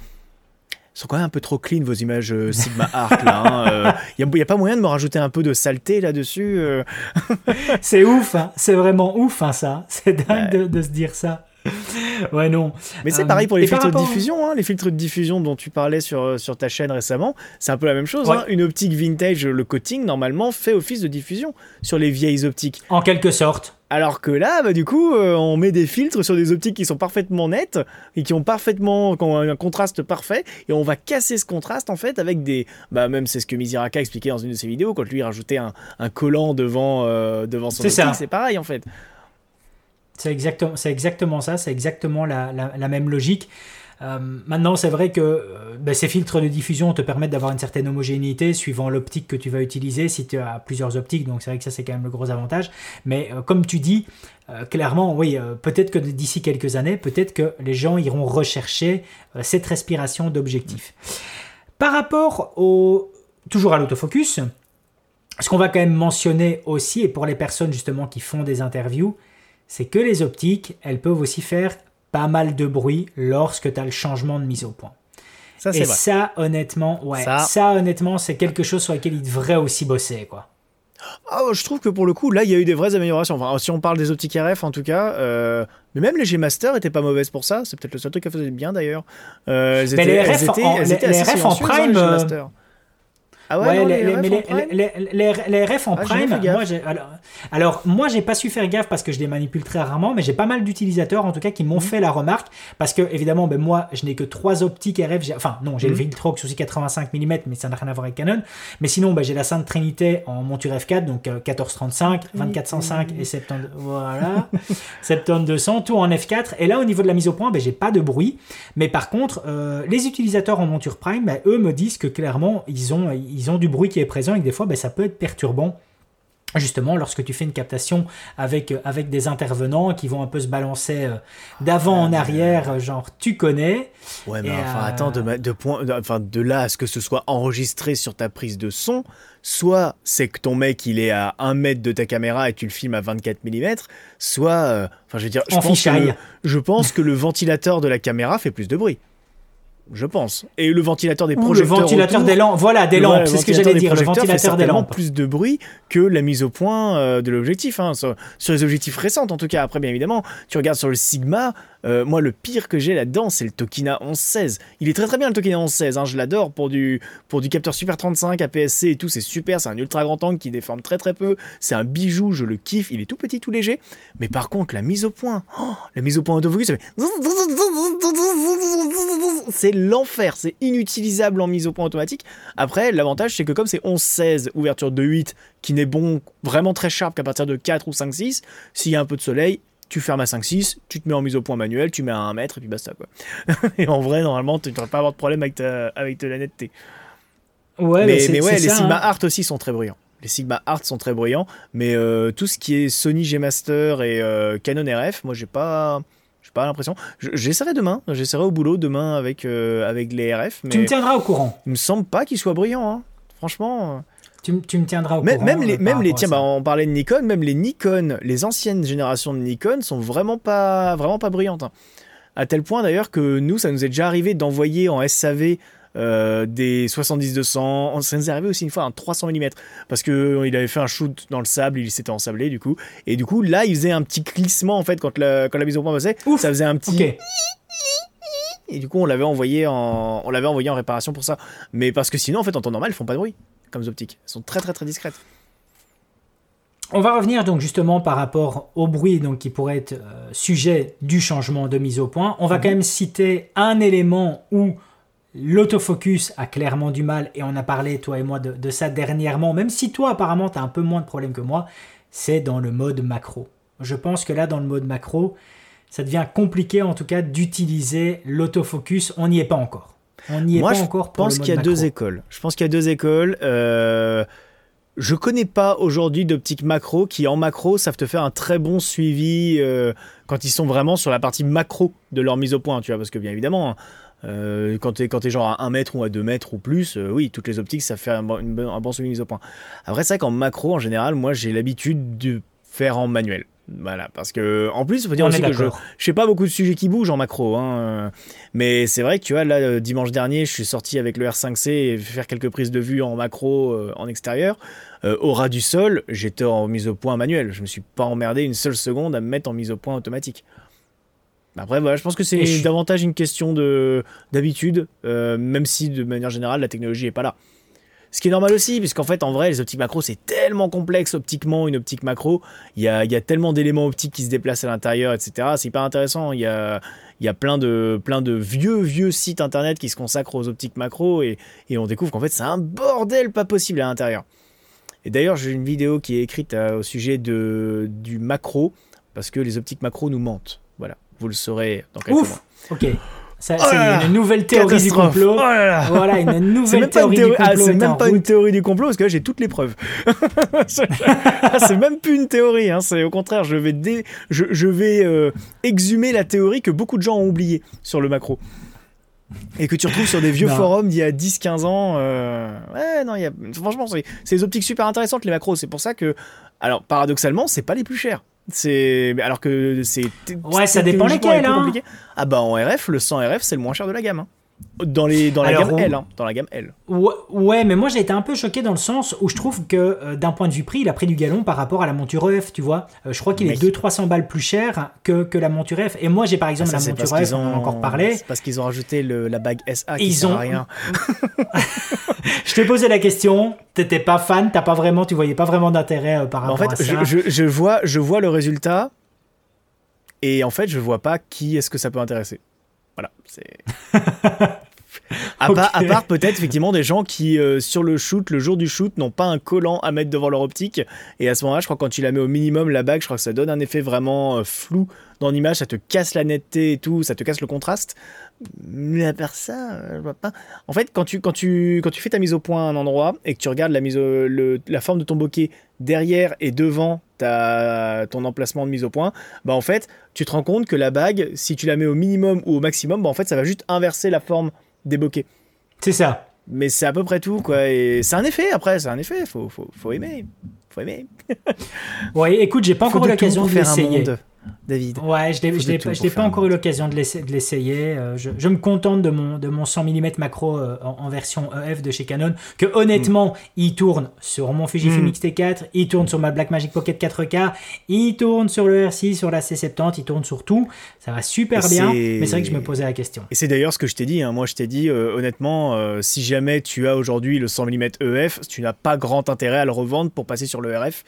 Speaker 2: Ils sont quand même un peu trop clean vos images euh, Sigma Art là. Il n'y a, pas moyen de me rajouter un peu de saleté là-dessus. euh.
Speaker 1: C'est ouf. hein. C'est vraiment ouf, hein, ça. C'est dingue de, de se dire ça. Ouais, non.
Speaker 2: Mais c'est
Speaker 1: Euh,
Speaker 2: pareil pour les
Speaker 1: par
Speaker 2: filtres de diffusion. hein. Les filtres de diffusion dont tu parlais sur, euh, sur ta chaîne récemment, c'est un peu la même chose.
Speaker 1: Ouais.
Speaker 2: hein. Une optique vintage, le coating, normalement, fait office de diffusion sur les vieilles optiques.
Speaker 1: En quelque sorte.
Speaker 2: Alors que là, bah, du coup, euh, on met des filtres sur des optiques qui sont parfaitement nettes et qui ont parfaitement qui ont un contraste parfait et on va casser ce contraste en fait avec des bah même c'est ce que Miziraka expliquait dans une de ses vidéos quand lui rajoutait un, un collant devant euh, devant son optique, c'est pareil en fait.
Speaker 1: C'est exactement, exactement ça, c'est exactement la, même logique. Euh, maintenant, c'est vrai que euh, ben, ces filtres de diffusion te permettent d'avoir une certaine homogénéité suivant l'optique que tu vas utiliser, si tu as plusieurs optiques, donc c'est vrai que ça c'est quand même le gros avantage. Mais euh, comme tu dis, clairement, oui, peut-être que d'ici quelques années, peut-être que les gens iront rechercher cette respiration d'objectif. Par rapport au, toujours à l'autofocus, ce qu'on va quand même mentionner aussi, et pour les personnes justement qui font des interviews, c'est que les optiques, elles peuvent aussi faire pas mal de bruit lorsque tu as le changement de mise au point.
Speaker 2: Ça c'est
Speaker 1: Et
Speaker 2: vrai.
Speaker 1: ça, honnêtement, ouais,
Speaker 2: Ça-
Speaker 1: ça, honnêtement, c'est quelque chose sur lequel ils devraient aussi bosser, quoi.
Speaker 2: Ah, je trouve que pour le coup, là, il y a eu des vraies améliorations. Enfin, si on parle des optiques RF, en tout cas, euh, mais même les G-Master étaient pas mauvaises pour ça. C'est peut-être le seul truc qu'elles faisaient bien d'ailleurs. Euh, elles
Speaker 1: Mais les
Speaker 2: elles
Speaker 1: RF
Speaker 2: étaient-
Speaker 1: en-
Speaker 2: elles
Speaker 1: les-
Speaker 2: étaient
Speaker 1: les
Speaker 2: assez
Speaker 1: RF en
Speaker 2: hein,
Speaker 1: prime.
Speaker 2: Ah ouais,
Speaker 1: Ouais,
Speaker 2: non,
Speaker 1: les,
Speaker 2: les,
Speaker 1: les- mais
Speaker 2: en
Speaker 1: les,
Speaker 2: prime
Speaker 1: les- en
Speaker 2: Ah,
Speaker 1: moi alors, alors, moi j'ai pas su faire gaffe parce que je les manipule très rarement, mais j'ai pas mal d'utilisateurs en tout cas qui
Speaker 2: Mhm.
Speaker 1: m'ont fait la remarque parce que évidemment ben moi je n'ai que trois optiques RF, enfin non j'ai le
Speaker 2: Mhm.
Speaker 1: Viltrox aussi 85 mm mais ça n'a rien à voir avec Canon, mais sinon ben, j'ai la Sainte Trinité en monture f4 donc euh, 1435, 2405 et 70 voilà. 7200 tout en f4 et là au niveau de la mise au point ben j'ai pas de bruit, mais par contre euh, les utilisateurs en monture prime ben, eux me disent que clairement ils ont ils ont du bruit qui est présent et que des fois ben, ça peut être perturbant justement lorsque tu fais une captation avec, euh, avec des intervenants qui vont un peu se balancer euh, d'avant en arrière, euh, genre tu connais.
Speaker 2: Ouais, mais enfin,
Speaker 1: euh,
Speaker 2: attends, de, de, point, de- enfin, de là à ce que ce soit enregistré sur ta prise de son, soit c'est que ton mec il est à 1 mètre de ta caméra et tu le filmes à 24 mm, soit. Enfin, je veux dire, je
Speaker 1: En
Speaker 2: pense, que le,
Speaker 1: fichaille.
Speaker 2: je pense que le ventilateur de la caméra fait plus de bruit. Je pense. Et le ventilateur des
Speaker 1: Ou le
Speaker 2: projecteurs.
Speaker 1: ventilateur
Speaker 2: autour-
Speaker 1: des lampes, voilà, des lampes, c'est ce que
Speaker 2: ventilateur
Speaker 1: j'allais dire, le
Speaker 2: projecteurs fait
Speaker 1: ventilateur des
Speaker 2: certainement
Speaker 1: lampes.
Speaker 2: plus de bruit que la mise au point euh, de l'objectif. hein. Sur, sur les objectifs récents, en tout cas. Après, bien évidemment, tu regardes sur le Sigma. Euh, moi, le pire que j'ai là-dedans, c'est le Tokina 1116. Il est très très bien le Tokina 1116. Hein, je l'adore pour du, pour du capteur Super 35 APS-C et tout. C'est super. C'est un ultra grand angle qui déforme très très peu. C'est un bijou. Je le kiffe. Il est tout petit, tout léger. Mais par contre, la mise au point, oh, la mise au point autofocus, fait- c'est l'enfer. C'est inutilisable en mise au point automatique. Après, l'avantage, c'est que comme c'est 11-16, ouverture de 8, qui n'est bon vraiment très sharp qu'à partir de 4 ou 5-6, s'il y a un peu de soleil, tu fermes à 5-6, tu te mets en mise au point manuel, tu mets à 1 mètre et puis basta quoi. et en vrai, normalement, tu ne devrais pas avoir de problème avec, ta, avec de la netteté.
Speaker 1: Ouais,
Speaker 2: mais,
Speaker 1: c'est-
Speaker 2: mais ouais, les
Speaker 1: ça,
Speaker 2: Sigma
Speaker 1: hein.
Speaker 2: Art aussi sont très bruyants. Les Sigma Art sont très bruyants, mais euh, tout ce qui est Sony G Master et euh, Canon RF, moi j'ai pas, j'ai pas l'impression. Je- J'essaierai demain, j'essaierai au boulot demain avec euh, avec les RF, mais
Speaker 1: Tu me tiendras au courant.
Speaker 2: il me semble pas qu'ils soient brillants. hein. Franchement,
Speaker 1: Tu, me- tu me tiendras au
Speaker 2: même,
Speaker 1: courant.
Speaker 2: même
Speaker 1: euh,
Speaker 2: les, même
Speaker 1: à
Speaker 2: tiens, bah, on parlait de Nikon, même les Nikon, les anciennes générations de Nikon sont vraiment pas, vraiment pas brillantes. hein. À tel point d'ailleurs que nous, ça nous est déjà arrivé d'envoyer en SAV euh, des 70-200. Ça nous est arrivé aussi une fois un 300 mm parce que euh, il avait fait un shoot dans le sable, il s'était ensablé du coup. Et du coup, là, il faisait un petit glissement en fait quand la, quand la mise au point passait.
Speaker 1: Ouf,
Speaker 2: ça faisait un petit. Et du coup, on l'avait envoyé en, on l'avait envoyé en réparation pour ça. Mais parce que sinon, en fait, en temps normal, elles font pas de bruit comme optiques. Elles sont très très très discrètes.
Speaker 1: On va revenir donc justement par rapport au bruit donc qui pourrait être euh, sujet du changement de mise au point. On va quand même citer un élément où l'autofocus a clairement du mal et on a parlé toi et moi de, de ça dernièrement, même si toi apparemment tu as un peu moins de problèmes que moi, c'est dans le mode macro. Je pense que là dans le mode macro, ça devient compliqué en tout cas d'utiliser l'autofocus, on n'y est pas encore. On est
Speaker 2: Moi,
Speaker 1: pas
Speaker 2: je
Speaker 1: encore
Speaker 2: pense qu'il y a deux écoles. Je pense qu'il y a deux écoles. Euh, je connais pas aujourd'hui d'optique macro qui en macro savent te faire un très bon suivi euh, quand ils sont vraiment sur la partie macro de leur mise au point, tu vois, parce que bien évidemment. euh, quand tu es, quand t'es genre à 1 mètre ou à 2 mètres ou plus, euh, oui, toutes les optiques, ça fait un, bon- une un bon suivi de mise au point. Après, c'est vrai qu'en macro, en général, moi, j'ai l'habitude de faire en manuel. Voilà, parce que en plus, il faut dire
Speaker 1: On
Speaker 2: aussi que je, je sais pas beaucoup de sujets qui bougent en macro, hein, euh, mais c'est vrai que tu vois, là, euh, dimanche dernier, je suis sorti avec le R5C et faire quelques prises de vue en macro euh, en extérieur. Euh, au ras du sol, j'étais en mise au point manuelle. Je me suis pas emmerdé une seule seconde à me mettre en mise au point automatique. Après, voilà, je pense que c'est
Speaker 1: je-
Speaker 2: davantage une question de d'habitude, euh, même si de manière générale, la technologie est pas là. Ce qui est normal aussi, puisqu'en fait, en vrai, les optiques macro, c'est tellement complexe optiquement, une optique macro. Il y a, il y a tellement d'éléments optiques qui se déplacent à l'intérieur, etc. C'est hyper intéressant. Il y a, il y a plein, de, plein de vieux, vieux sites internet qui se consacrent aux optiques macro et, et on découvre qu'en fait, c'est un bordel pas possible à l'intérieur. Et d'ailleurs, j'ai une vidéo qui est écrite euh, au sujet de, du macro, parce que les optiques macro nous mentent. Voilà, vous le saurez dans quelques mois.
Speaker 1: Ouf Ok. Ça,
Speaker 2: Oh
Speaker 1: c'est une nouvelle théorie du complot.
Speaker 2: Oh là là.
Speaker 1: Voilà, une
Speaker 2: C'est
Speaker 1: nouvelle
Speaker 2: même pas une
Speaker 1: théorie
Speaker 2: théorie,
Speaker 1: du
Speaker 2: ah,
Speaker 1: complot.
Speaker 2: c'est même pas une théorie du complot parce que là j'ai toutes les preuves. Ah, c'est même plus une théorie, hein, c'est au contraire, je vais, dé- je, je vais euh, exhumer la théorie que beaucoup de gens ont oubliée sur le macro. Et que tu retrouves sur des vieux
Speaker 1: Non.
Speaker 2: forums d'il y a 10-15 ans. euh, Ouais, non, y a... franchement, c'est c'est des optiques super intéressantes les macros. C'est pour ça que, alors paradoxalement, c'est pas les plus chers. C'est alors que c'est
Speaker 1: Ouais, ça dépend lesquels, hein.
Speaker 2: Ah bah en RF, le 100 RF, c'est le moins cher de la gamme. hein. Dans les dans la
Speaker 1: Alors,
Speaker 2: gamme L, hein, dans la gamme L.
Speaker 1: Ouais, ouais, mais moi j'ai été un peu choqué dans le sens où je trouve que euh, d'un point de vue prix, il a pris du galon par rapport à la monture EF, tu vois. Euh, je crois qu'il est
Speaker 2: Mais-
Speaker 1: 200-300 balles plus cher que, que la monture EF. Et moi j'ai par exemple
Speaker 2: Ah, Ça,
Speaker 1: la monture EF,
Speaker 2: qu'ils
Speaker 1: on en a encore parlé.
Speaker 2: C'est parce qu'ils ont rajouté le- la bague SA qui
Speaker 1: Ils
Speaker 2: sert
Speaker 1: ont-
Speaker 2: à rien.
Speaker 1: Je t'ai posé la question, t'étais pas fan, t'as pas vraiment, tu voyais pas vraiment d'intérêt euh, par
Speaker 2: En
Speaker 1: rapport
Speaker 2: fait,
Speaker 1: à ça.
Speaker 2: je, je- je vois, je vois le résultat et en fait, je vois pas qui est-ce que ça peut intéresser. Voilà, c'est. À, part, à part peut-être effectivement des gens qui euh, sur le shoot, le jour du shoot, n'ont pas un collant à mettre devant leur optique et à ce moment-là, je crois que quand tu la mets au minimum la bague, je crois que ça donne un effet vraiment euh, flou dans l'image, ça te casse la netteté et tout, ça te casse le contraste. Mais à part ça, euh, je vois pas. En fait, quand tu, quand, tu, quand tu fais ta mise au point à un endroit et que tu regardes la, mise au- le- la forme de ton bokeh derrière et devant ta, ton emplacement de mise au point, bah en fait, tu te rends compte que la bague, si tu la mets au minimum ou au maximum, bah en fait, ça va juste inverser la forme
Speaker 1: C'est ça.
Speaker 2: Mais c'est à peu près tout, quoi. Et c'est un effet, après, c'est un effet. Faut, faut, faut aimer. Faut aimer.
Speaker 1: Ouais, écoute, j'ai pas
Speaker 2: Faut
Speaker 1: encore
Speaker 2: de
Speaker 1: l'occasion de
Speaker 2: faire un
Speaker 1: l'essayer.
Speaker 2: David.
Speaker 1: Ouais, je
Speaker 2: tout
Speaker 1: pas- encore eu l'occasion de l'essa- de l'essayer. Euh, Je, je me contente de mon, de mon 100 mm macro euh, en, en version EF de chez Canon, que honnêtement, il tourne sur mon Fujifilm
Speaker 2: Mm.
Speaker 1: X-T4, il tourne sur ma Blackmagic Pocket 4K, il tourne sur le R6, sur la C70, il tourne sur tout. Ça va super
Speaker 2: Et
Speaker 1: bien, mais c'est vrai que je me posais la question.
Speaker 2: Et c'est d'ailleurs ce que je t'ai dit. hein. Moi, je t'ai dit, euh, honnêtement, euh, si jamais tu as aujourd'hui le 100 mm EF, tu n'as pas grand intérêt à le revendre pour passer sur le RF.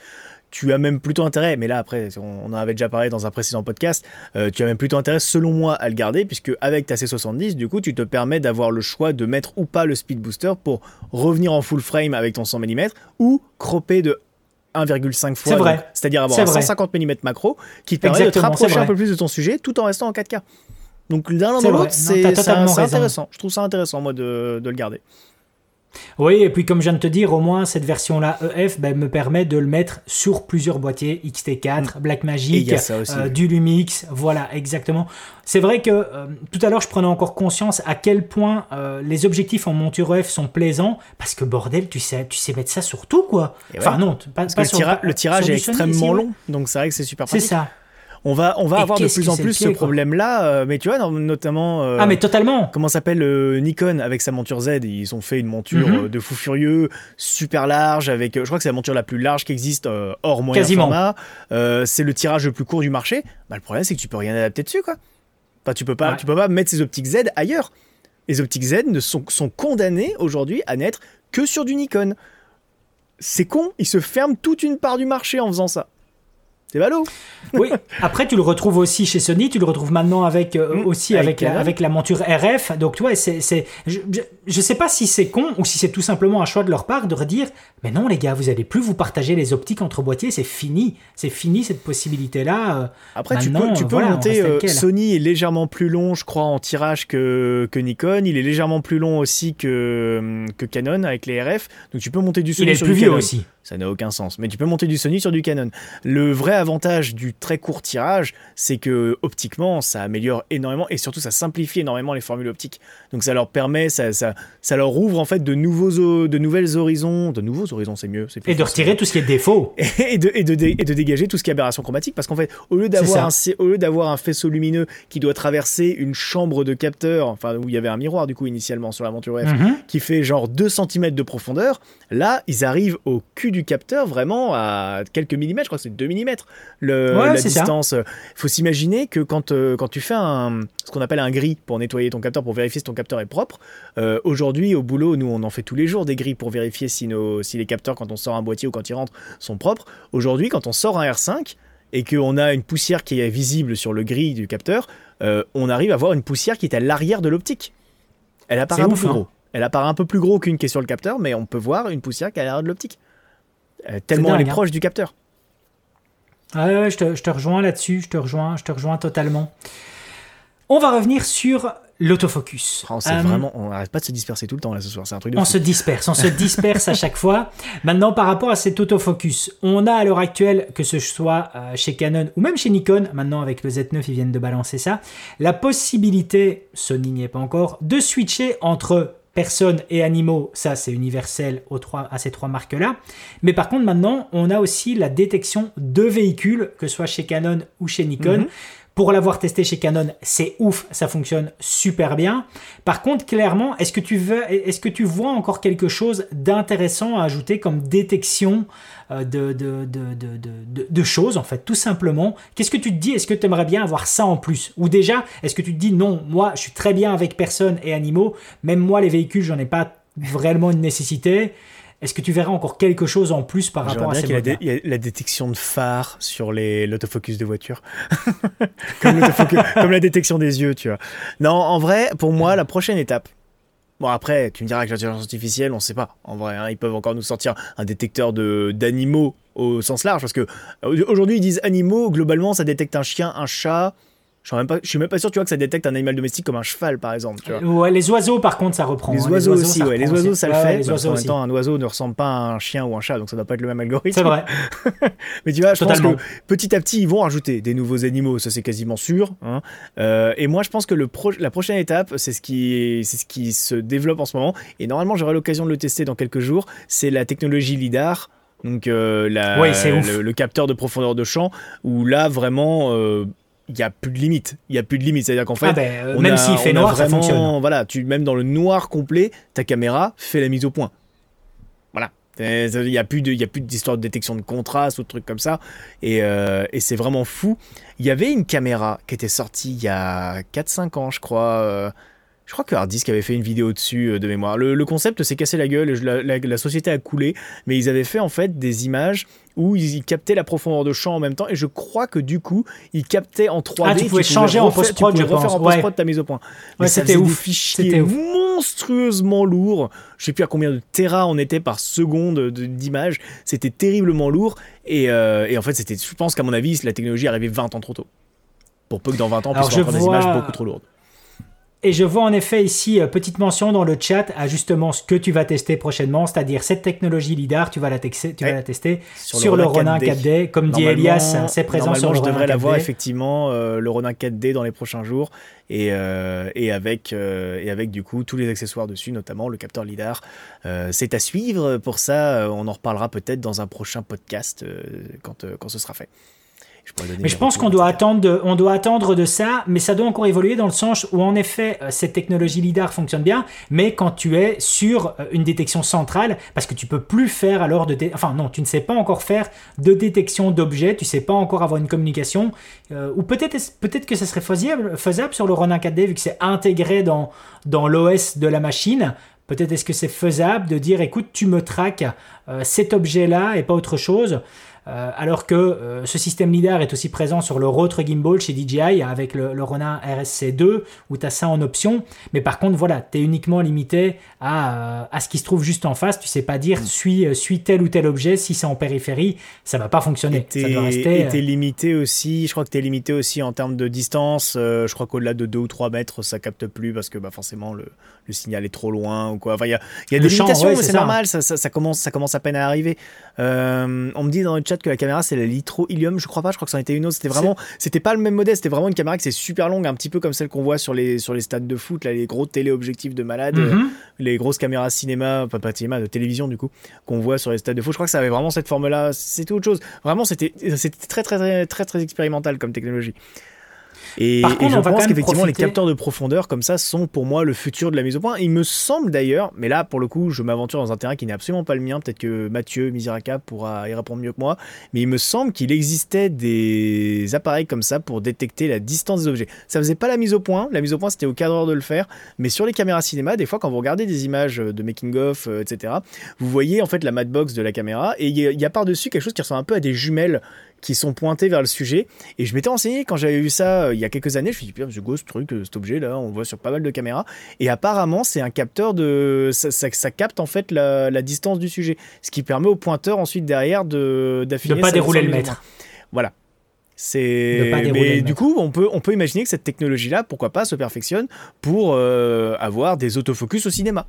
Speaker 2: Tu as même plutôt intérêt, mais là après, on en avait déjà parlé dans un précédent podcast, euh, tu as même plutôt intérêt, selon moi, à le garder, puisque avec ta C70, du coup, tu te permets d'avoir le choix de mettre ou pas le speed booster pour revenir en full frame avec ton 100 mm ou cropper de 1,5 fois,
Speaker 1: C'est vrai.
Speaker 2: donc, c'est-à-dire avoir un
Speaker 1: vrai.
Speaker 2: 150 mm macro qui te permet de te rapprocher un peu plus de ton sujet tout en restant en 4K. Donc l'un dans l'autre, c'est intéressant. Je trouve ça intéressant, moi, de, de le garder.
Speaker 1: Oui, et puis comme je viens de te dire, au moins cette version-là EF ben, me permet de le mettre sur plusieurs boîtiers XT4, Blackmagic,
Speaker 2: Mm. Aussi,
Speaker 1: euh, du Lumix, voilà, exactement. C'est vrai que euh, tout à l'heure, je prenais encore conscience à quel point euh, les objectifs en monture EF sont plaisants, parce que bordel, tu sais, tu sais mettre ça sur tout, quoi. Enfin non, pas,
Speaker 2: Parce que le,
Speaker 1: sur-
Speaker 2: tira- le tirage
Speaker 1: sur
Speaker 2: est extrêmement long, donc c'est vrai que c'est super
Speaker 1: C'est
Speaker 2: pratique.
Speaker 1: ça.
Speaker 2: On va, on va
Speaker 1: Et
Speaker 2: avoir de plus en plus ce problème-là, euh, mais tu vois, notamment... euh,
Speaker 1: Ah mais totalement.
Speaker 2: Comment s'appelle euh, Nikon avec sa monture Z Ils ont fait une monture
Speaker 1: Mhm.
Speaker 2: euh, de fou furieux, super large, avec, je crois que c'est la monture la plus large qui existe euh, hors moyen
Speaker 1: Quasiment.
Speaker 2: format. C'est le tirage le plus court du marché. Bah, le problème, c'est que tu peux rien adapter dessus, quoi. Enfin, tu peux pas, tu peux pas mettre ces optiques Z ailleurs. Les optiques Z ne sont, sont condamnées aujourd'hui à n'être que sur du Nikon. C'est con, ils se ferment toute une part du marché en faisant ça. C'est ballot.
Speaker 1: oui. Après, tu le retrouves aussi chez Sony. Tu le retrouves maintenant avec euh, mmh. aussi avec, avec, la, monture RF. Donc, tu vois, c'est, je, sais pas si c'est con ou si c'est tout simplement un choix de leur part de redire mais non, les gars, vous allez plus vous partager les optiques entre boîtiers. C'est fini. C'est fini cette possibilité-là. Euh,
Speaker 2: Après, tu peux, tu peux monter. Euh, Sony est légèrement plus long, je crois, en tirage que, que Nikon. Il est légèrement plus long aussi que, que Canon avec les RF. Donc, tu peux monter du Sony
Speaker 1: Il est
Speaker 2: sur
Speaker 1: plus
Speaker 2: du
Speaker 1: vieux
Speaker 2: Canon.
Speaker 1: aussi.
Speaker 2: Ça n'a aucun sens. Mais tu peux monter du Sony sur du Canon. Le vrai avantage du très court tirage, c'est que optiquement, ça améliore énormément et surtout ça simplifie énormément les formules optiques. Donc ça leur permet, ça, ça, ça leur ouvre en fait de nouveaux, de nouvelles horizons, de nouveaux horizons, c'est mieux.
Speaker 1: Et de retirer tout ce qui est défaut.
Speaker 2: Et de, et, de, et de dégager tout ce qui est aberration chromatique, parce qu'en fait, au lieu d'avoir un, au lieu d'avoir un faisceau lumineux qui doit traverser une chambre de capteur, enfin où il y avait un miroir du coup initialement sur la monture F,
Speaker 1: Mhm.
Speaker 2: qui fait genre 2 cm de profondeur, là ils arrivent au cul du capteur vraiment à quelques millimètres, je crois que c'est 2 mm le,
Speaker 1: Ouais,
Speaker 2: la
Speaker 1: ça.
Speaker 2: distance. Il faut s'imaginer que quand, euh, quand tu fais un, ce qu'on appelle un gris pour nettoyer ton capteur, pour vérifier si ton capteur est propre, euh, aujourd'hui au boulot, nous on en fait tous les jours des gris pour vérifier si, nos, si les capteurs, quand on sort un boîtier ou quand ils rentrent, sont propres. Aujourd'hui, quand on sort un R5 et qu'on a une poussière qui est visible sur le gris du capteur, euh, on arrive à voir une poussière qui est à l'arrière de l'optique. Elle apparaît un peu plus
Speaker 1: hein.
Speaker 2: gros. Elle apparaît un peu plus gros qu'une qui est sur le capteur, mais on peut voir une poussière qui est à l'arrière de l'optique. Euh, tellement elle est
Speaker 1: hein.
Speaker 2: proche du capteur.
Speaker 1: Ah ouais, ouais, je te, je te rejoins là-dessus, je te rejoins, je te rejoins totalement. On va revenir sur l'autofocus.
Speaker 2: Oh,
Speaker 1: Euh,
Speaker 2: vraiment, on n'arrête pas de se disperser tout le temps là ce soir. C'est un truc de
Speaker 1: On
Speaker 2: fou.
Speaker 1: se disperse, on se disperse à chaque fois. Maintenant, par rapport à cet autofocus, on a à l'heure actuelle, que ce soit euh, chez Canon ou même chez Nikon, maintenant avec le Z9, ils viennent de balancer ça, la possibilité, Sony n'y est pas encore, de switcher entre personnes et animaux, ça c'est universel aux trois, à ces trois marques-là. Mais par contre, maintenant, on a aussi la détection de véhicules, que ce soit chez Canon ou chez Nikon.
Speaker 2: Mhm.
Speaker 1: Pour l'avoir testé chez Canon, c'est ouf, ça fonctionne super bien. Par contre, clairement, est-ce que tu veux, vois encore quelque chose d'intéressant à ajouter comme détection euh, de- de choses, en fait, tout simplement? Qu'est-ce que tu te dis? Est-ce que tu aimerais bien avoir ça en plus? Ou déjà, est-ce que tu te dis non, moi, je suis très bien avec personnes et animaux, même moi, les véhicules, j'en ai pas vraiment une nécessité. Est-ce que tu verrais encore quelque chose en plus par rapport à ces
Speaker 2: dé- il y a la détection de phare sur l'autofocus de voiture. comme, la détection des yeux, tu vois. Non, en vrai, pour moi, la prochaine étape. Bon, après, tu me diras que l'intelligence artificielle, on sait pas. En vrai, hein, ils peuvent encore nous sortir un détecteur de- d'animaux au sens large. Parce que euh, aujourd'hui, ils disent animaux, globalement, ça détecte un chien, un chat. Je suis même pas, je suis même pas sûr, tu vois, que ça détecte un animal domestique comme un cheval, par exemple. Tu vois.
Speaker 1: Ouais, les oiseaux, par contre, ça reprend.
Speaker 2: Les
Speaker 1: hein.
Speaker 2: oiseaux, aussi,
Speaker 1: ça
Speaker 2: ouais. Les oiseaux,
Speaker 1: aussi.
Speaker 2: ça le fait.
Speaker 1: les
Speaker 2: parce
Speaker 1: oiseaux
Speaker 2: qu'en même
Speaker 1: aussi.
Speaker 2: temps, un oiseau ne ressemble pas à un chien ou un chat, donc ça doit pas être le même algorithme.
Speaker 1: C'est vrai.
Speaker 2: Mais tu vois, je
Speaker 1: Totalement.
Speaker 2: pense que petit à petit, ils vont rajouter des nouveaux animaux, ça c'est quasiment sûr. hein. Euh, et moi, je pense que le pro- la prochaine étape, c'est ce, qui c'est ce qui se développe en ce moment. Et normalement, j'aurai l'occasion de le tester dans quelques jours. C'est la technologie LIDAR. Donc, euh, la-
Speaker 1: Ouais,
Speaker 2: le capteur de profondeur de champ, où là, vraiment, euh, il n'y a plus de limite. Il n'y a plus de limite. C'est-à-dire qu'en fait,
Speaker 1: Ah ben, euh,
Speaker 2: on
Speaker 1: même s'il fait noir, ça fonctionne.
Speaker 2: Voilà, tu, même dans le noir complet, ta caméra fait la mise au point. Voilà. Il n'y a plus y d'histoire de détection de contraste ou de trucs comme ça. Et, euh, et c'est vraiment fou. Il y avait une caméra qui était sortie il y a 4-5 ans, je crois. euh, je crois que Harddisk avait fait une vidéo dessus de mémoire. Le, le concept s'est cassé la gueule, la- la société a coulé, mais ils avaient fait en fait des images où ils, captaient la profondeur de champ en même temps, et je crois que du coup, ils captaient en 3D.
Speaker 1: Ah, tu pouvais changer en
Speaker 2: refaire-
Speaker 1: post-prod,
Speaker 2: pouvais
Speaker 1: je
Speaker 2: refaire
Speaker 1: pense.
Speaker 2: en post-prod
Speaker 1: Ouais.
Speaker 2: ta mise au point. Mais
Speaker 1: Ouais, c'était ouf. C'était
Speaker 2: monstrueusement lourds. Je sais plus à combien de terras on était par seconde de- d'images. C'était terriblement lourd. Et, euh, et en fait, c'était, je pense qu'à mon avis, la technologie est arrivée 20 ans trop tôt. Pour peu que dans 20 ans, on puisse faire des images beaucoup trop lourdes.
Speaker 1: Et je vois en effet ici, euh, petite mention dans le chat à justement ce que tu vas tester prochainement, c'est-à-dire cette technologie LIDAR, tu vas la, texer- tu vas
Speaker 2: Ouais.
Speaker 1: la tester
Speaker 2: Sur
Speaker 1: sur,
Speaker 2: le
Speaker 1: le
Speaker 2: Ronin
Speaker 1: Ronin
Speaker 2: 4D.
Speaker 1: 4D. Comme dit Elias, c'est présent sur le
Speaker 2: je
Speaker 1: Ronin
Speaker 2: devrais
Speaker 1: 4D.
Speaker 2: l'avoir effectivement euh, le Ronin 4D dans les prochains jours et, euh, et avec et avec du coup tous les accessoires dessus, notamment le capteur lidar. C'est à suivre. Pour ça, on en reparlera peut-être dans un prochain podcast quand quand ce sera fait.
Speaker 1: Mais je pense qu'on doit attendre, de, on doit attendre de ça, mais ça doit encore évoluer dans le sens où en effet euh, cette technologie lidar fonctionne bien, mais quand tu es sur euh, une détection centrale, parce que tu peux plus faire alors de, enfin non, tu ne sais pas encore faire de détection d'objets, tu sais pas encore avoir une communication, euh, ou peut-être peut-être que ça serait faisable, faisable sur le Ronin 4D vu que c'est intégré dans dans l'OS de la machine. Peut-être est-ce que c'est faisable de dire écoute tu me traques cet objet là et pas autre chose. Euh, alors que euh, ce système LiDAR est aussi présent sur le Rotre Gimbal chez DJI avec le, le Ronin RSC2 où tu as ça en option. Mais par contre, voilà, tu es uniquement limité à, euh, à, ce qui se trouve juste en face. Tu sais pas dire mm. suis, suis tel ou tel objet. Si c'est en périphérie, ça va pas fonctionner.
Speaker 2: Et tu es limité aussi, je crois que tu es limité aussi en termes de distance. je crois qu'au-delà de 2 ou 3 mètres, ça capte plus parce que bah, forcément le, le signal est trop loin ou quoi. Enfin, il y a, y a des limitations, c'est normal, ça, ça, ça, commence, ça commence à peine à arriver. On me dit dans le chat que la caméra c'est la Litro Ilium, je crois pas, je crois que ça en était une autre. C'était vraiment, c'était pas le même modèle, c'était vraiment une caméra qui c'est super longue, un petit peu comme celle qu'on voit sur les, sur les stades de foot, là, les gros téléobjectifs de malade, mhm. les grosses caméras cinéma, pas, pas cinéma, de télévision du coup, qu'on voit sur les stades de foot. Je crois que ça avait vraiment cette forme-là, c'était autre chose. Vraiment, c'était très, très, très, très, très expérimental comme technologie. Et, je pense qu'effectivement, les capteurs de profondeur comme ça sont pour moi le futur de la mise au point. Il me semble d'ailleurs, mais là pour le coup, je m'aventure dans un terrain qui n'est absolument pas le mien. Peut-être que Mathieu Misiraka pourra y répondre mieux que moi. Mais il me semble qu'il existait des appareils comme ça pour détecter la distance des objets. Ça faisait pas la mise au point. La mise au point, c'était au cadreur de le faire. Mais sur les caméras cinéma, des fois, quand vous regardez des images de making-of, euh, etc., vous voyez en fait la matbox de la caméra et il y a par-dessus quelque chose qui ressemble un peu à des jumelles qui sont pointés vers le sujet. Et je m'étais renseigné quand j'avais vu ça euh, il y a quelques années. Je me suis dit, c'est quoi ce truc, euh, cet objet là On voit sur pas mal de caméras. Et apparemment, c'est un capteur de. Ça, ça, capte en fait la, la, distance du sujet. Ce qui permet au pointeur ensuite derrière de d'affiner.
Speaker 1: De pas dérouler le mètre.
Speaker 2: Voilà. C'est. Mais du coup, on peut, on peut imaginer que cette technologie-là, pourquoi pas, se perfectionne pour euh, avoir des autofocus au cinéma.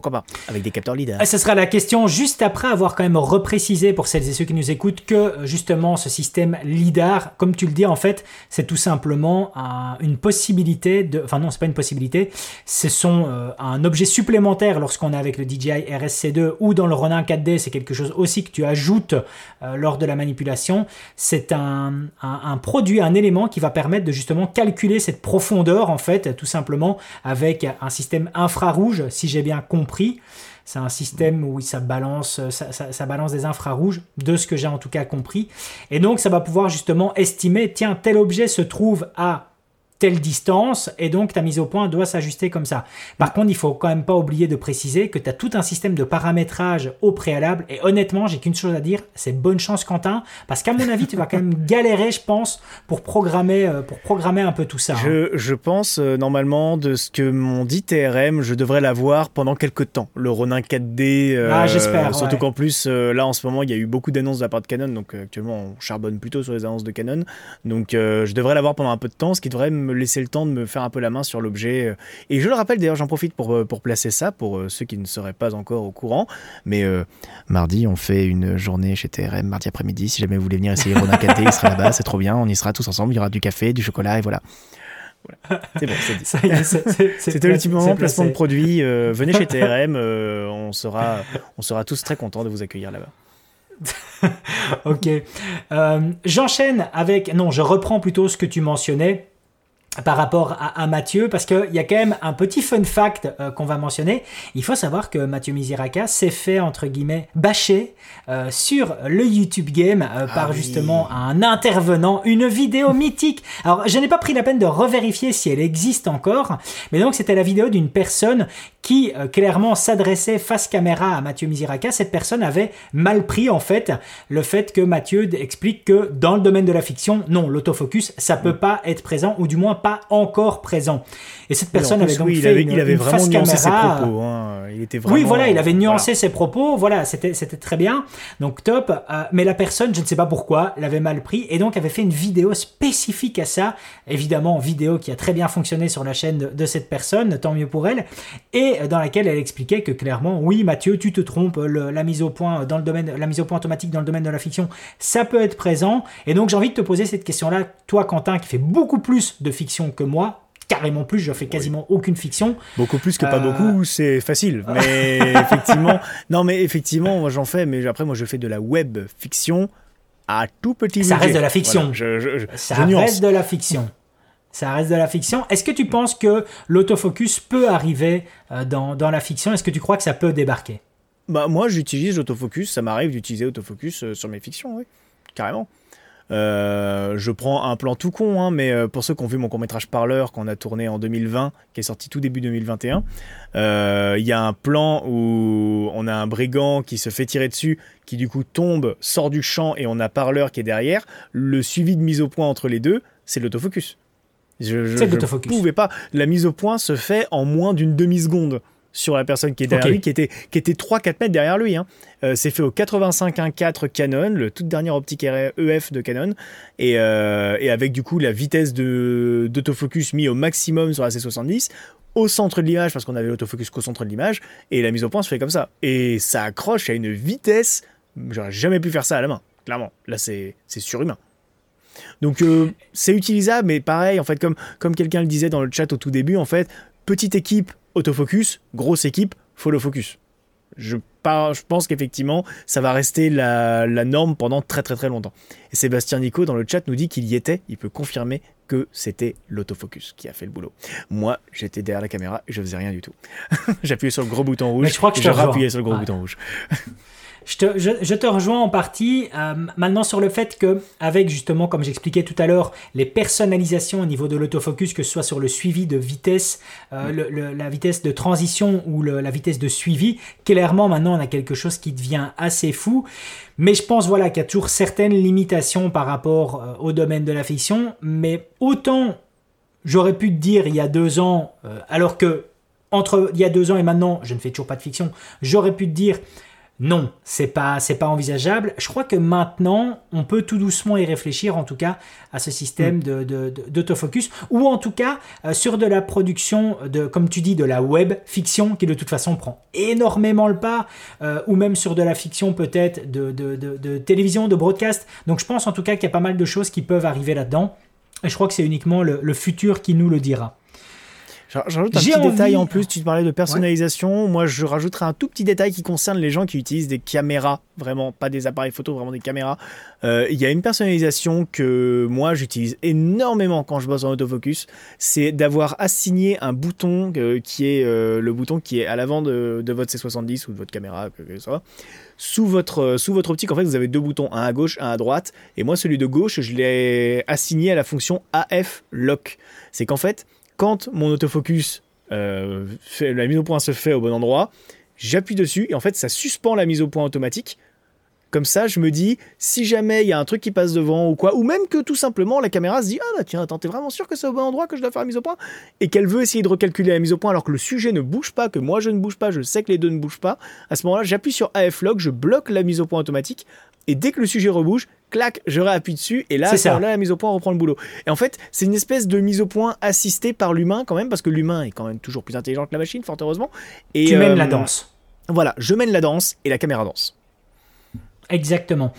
Speaker 2: Pas Avec des capteurs LIDAR.
Speaker 1: Ce sera la question juste après avoir quand même reprécisé pour celles et ceux qui nous écoutent que justement ce système LIDAR, comme tu le dis en fait, c'est tout simplement une possibilité de... Enfin non, c'est pas une possibilité, ce sont euh, un objet supplémentaire lorsqu'on est avec le DJI RSC2 ou dans le Ronin 4D, c'est quelque chose aussi que tu ajoutes euh, lors de la manipulation. C'est un, produit, un élément qui va permettre de justement calculer cette profondeur en fait, tout simplement avec un système infrarouge, si j'ai bien compris c'est un système où ça balance, ça, balance des infrarouges, de ce que j'ai en tout cas compris. Et donc, ça va pouvoir justement estimer, tiens, tel objet se trouve à telle distance et donc ta mise au point doit s'ajuster comme ça. Par contre, il faut quand même pas oublier de préciser que tu as tout un système de paramétrage au préalable et honnêtement, j'ai qu'une chose à dire, c'est bonne chance Quentin parce qu'à mon avis, tu vas quand même galérer, je pense, pour programmer euh, pour programmer un peu tout ça.
Speaker 2: Hein. Je, pense euh, normalement de ce que m'ont dit TRM, je devrais l'avoir pendant quelques temps. Le Ronin 4D euh,
Speaker 1: ah, j'espère
Speaker 2: surtout qu'en plus là en ce moment, il y a eu beaucoup d'annonces de la part de Canon donc actuellement on charbonne plutôt sur les annonces de Canon. Donc je devrais l'avoir pendant un peu de temps, ce qui devrait me laisser le temps de me faire un peu la main sur l'objet. Et je le rappelle d'ailleurs, j'en profite pour, euh, pour placer ça pour euh, ceux qui ne seraient pas encore au courant. Mais euh, mardi, on fait une journée chez TRM, mardi après-midi. Si jamais vous voulez venir essayer Ronin 4D, il sera là-bas, c'est trop bien. On y sera tous ensemble. Il y aura du café, du chocolat et voilà. C'est bon, c'est dit. C'était ultimement placement de produit. venez chez TRM, on, sera, on sera tous très contents de vous accueillir là-bas.
Speaker 1: ok. J'enchaîne avec. Non, je reprends plutôt ce que tu mentionnais par rapport à, Mathieu, parce qu'il y a quand même un petit fun fact euh, qu'on va mentionner. Il faut savoir que Mathieu Misiraka s'est fait, entre guillemets, bâcher euh, sur le YouTube Game euh, ah par justement un intervenant, une vidéo mythique. Alors, je n'ai pas pris la peine de revérifier si elle existe encore, mais donc c'était la vidéo d'une personne qui clairement s'adressait face caméra à Mathieu Misiraka. Cette personne avait mal pris, en fait, le fait que Mathieu explique que dans le domaine de la fiction, non, l'autofocus, ça peut mm. pas être présent, ou du moins pas encore présent. Et cette personne avait donc fait une,
Speaker 2: il avait vraiment nuancé ses propos. Hein. Il était vraiment,
Speaker 1: oui, voilà, il avait nuancé ses propos. Voilà, c'était c'était très bien. Donc top. Euh, mais la personne, je ne sais pas pourquoi, l'avait mal pris et donc avait fait une vidéo spécifique à ça. Évidemment, vidéo qui a très bien fonctionné sur la chaîne de, cette personne, tant mieux pour elle, et dans laquelle elle expliquait que clairement, oui, Mathieu, tu te trompes. la mise au point dans le domaine, la mise au point automatique dans le domaine de la fiction, ça peut être présent. Et donc j'ai envie de te poser cette question-là, toi, Quentin, qui fait beaucoup plus de fiction que moi, carrément plus, je fais quasiment aucune fiction.
Speaker 2: Beaucoup plus que pas euh, beaucoup, c'est facile. Mais effectivement, non mais effectivement, moi j'en fais, mais après moi je fais de la web fiction à tout petit
Speaker 1: Ça
Speaker 2: budget.
Speaker 1: reste de la fiction.
Speaker 2: Voilà, je, je- je-
Speaker 1: Ça reste de la fiction. Ça reste de la fiction. Est-ce que tu penses que l'autofocus peut arriver euh, dans, dans la fiction? Est-ce que tu crois que ça peut débarquer?
Speaker 2: Bah, moi, j'utilise l'autofocus. Ça m'arrive d'utiliser autofocus euh, sur mes fictions, oui. Carrément. Euh, je prends un plan tout con, hein, mais pour ceux qui ont vu mon court-métrage Parleur qu'on a tourné en 2020, qui est sorti tout début 2021, euh, il y a un plan où on a un brigand qui se fait tirer dessus, qui du coup tombe, sort du champ et on a Parleur qui est derrière. Le suivi de mise au point entre les deux, c'est l'autofocus. Je, je, je pouvais pas. La mise au point se fait en moins d'une demi-seconde sur la personne qui est derrière lui, qui était, qui était 3-4 mètres derrière lui. hein. Euh, c'est fait au 85 1.4 Canon, le toute dernière optique EF de Canon, et, euh, et avec du coup la vitesse d'autofocus mis au maximum sur la C70, au centre de l'image, parce qu'on avait l'autofocus qu'au centre de l'image, et la mise au point se fait comme ça. Et ça accroche à une vitesse, j'aurais jamais pu faire ça à la main, clairement. Là, c'est surhumain. Donc euh, c'est utilisable, mais pareil, en fait, comme, comme quelqu'un le disait dans le chat au tout début, en fait, petite équipe, autofocus, grosse équipe, follow focus. Je, par- je pense qu'effectivement, ça va rester la, la norme pendant très très très longtemps. Et Sébastien Nico dans le chat nous dit qu'il y était, il peut confirmer que c'était l'autofocus qui a fait le boulot. Moi, j'étais derrière la caméra et je faisais rien du tout. J'appuyais sur le gros bouton rouge
Speaker 1: Mais je crois que je
Speaker 2: rappuyais sur le gros
Speaker 1: Ouais.
Speaker 2: bouton rouge.
Speaker 1: je te, je, je te rejoins en partie euh, maintenant sur le fait que, avec justement, comme j'expliquais tout à l'heure, les personnalisations au niveau de l'autofocus, que ce soit sur le suivi de vitesse, euh, le- le- la vitesse de transition ou le- la vitesse de suivi, clairement maintenant on a quelque chose qui devient assez fou. Mais je pense voilà qu'il y a toujours certaines limitations par rapport euh, au domaine de la fiction. Mais autant j'aurais pu te dire il y a deux ans, alors que entre il y a deux ans et maintenant, je ne fais toujours pas de fiction, j'aurais pu te dire non, c'est pas c'est pas envisageable. Je crois que maintenant, on peut tout doucement y réfléchir, en tout cas, à ce système de, de- de- d'autofocus, ou en tout cas euh, sur de la production de, comme tu dis, de la web fiction qui de toute façon prend énormément le pas, euh, ou même sur de la fiction peut-être de, de- de- de télévision, de broadcast. Donc je pense en tout cas qu'il y a pas mal de choses qui peuvent arriver là-dedans. Et je crois que c'est uniquement le, le futur qui nous le dira.
Speaker 2: J'ajoute un petit
Speaker 1: envie-
Speaker 2: détail en plus, tu parlais de personnalisation, moi je rajouterai un tout petit détail qui concerne les gens qui utilisent des caméras, vraiment pas des appareils photo, vraiment des caméras. Euh, Il y a une personnalisation que moi j'utilise énormément quand je bosse en autofocus, c'est d'avoir assigné un bouton euh, qui est euh, le bouton qui est à l'avant de, de votre C70 ou de votre caméra, que, que ce soit. Sous votre, sous votre optique, en fait, vous avez deux boutons, un à gauche, un à droite. Et moi, celui de gauche, je l'ai assigné à la fonction AF Lock. C'est qu'en fait, quand mon autofocus, euh, fait, la mise au point se fait au bon endroit, j'appuie dessus et en fait ça suspend la mise au point automatique. Comme ça, je me dis, si jamais il y a un truc qui passe devant ou quoi, ou même que tout simplement la caméra se dit, ah bah tiens, attends, t'es vraiment sûr que c'est au bon endroit que je dois faire la mise au point? Et qu'elle veut essayer de recalculer la mise au point alors que le sujet ne bouge pas, que moi je ne bouge pas, je sais que les deux ne bougent pas. À ce moment-là, j'appuie sur AF Lock, je bloque la mise au point automatique et dès que le sujet rebouge, clac, je réappuie dessus et là,
Speaker 1: ça.
Speaker 2: moment-là, la mise au point reprend le boulot. Et en fait, c'est une espèce de mise au point assistée par l'humain quand même, parce que l'humain est quand même toujours plus intelligent que la machine, fort heureusement. Et,
Speaker 1: tu mènes
Speaker 2: euh,
Speaker 1: la danse.
Speaker 2: Voilà, je mène la danse et la caméra danse.
Speaker 1: Exactement.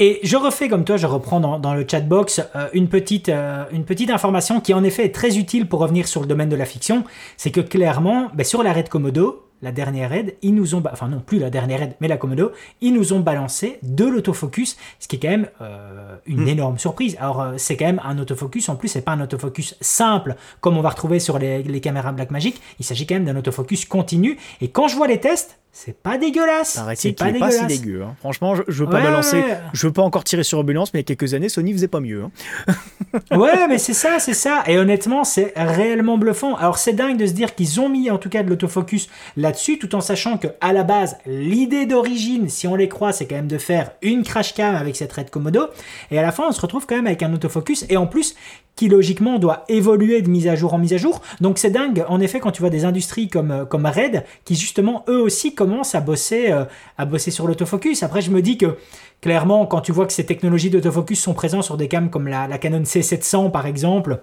Speaker 1: Et je refais comme toi, je reprends dans, dans le chatbox euh, une, petite, euh, une petite information qui en effet est très utile pour revenir sur le domaine de la fiction. C'est que clairement, ben, sur l'arrêt de Komodo, la dernière aide, ils nous ont, enfin non plus la dernière aide, mais la Komodo, ils nous ont balancé de l'autofocus, ce qui est quand même euh, une énorme surprise. Alors euh, c'est quand même un autofocus, en plus c'est pas un autofocus simple comme on va retrouver sur les, les caméras Blackmagic, il s'agit quand même d'un autofocus continu. Et quand je vois les tests, c'est pas dégueulasse. C'est pas
Speaker 2: pas si dégueu. hein. Franchement, je, je veux pas
Speaker 1: Ouais,
Speaker 2: balancer,
Speaker 1: ouais.
Speaker 2: je veux pas encore tirer sur ambulance, mais il y a quelques années, Sony faisait pas mieux. hein.
Speaker 1: Ouais, mais c'est ça, c'est ça. Et honnêtement, c'est réellement bluffant. Alors, c'est dingue de se dire qu'ils ont mis en tout cas de l'autofocus là-dessus, tout en sachant que à la base, l'idée d'origine, si on les croit, c'est quand même de faire une crash cam avec cette Red Komodo. Et à la fin, on se retrouve quand même avec un autofocus. Et en plus, qui logiquement doit évoluer de mise à jour en mise à jour. Donc c'est dingue, en effet, quand tu vois des industries comme, euh, comme Red, qui justement, eux aussi, commencent à bosser, euh, à bosser sur l'autofocus. Après, je me dis que clairement, quand tu vois que ces technologies d'autofocus sont présentes sur des cams comme la, la Canon C700 par exemple,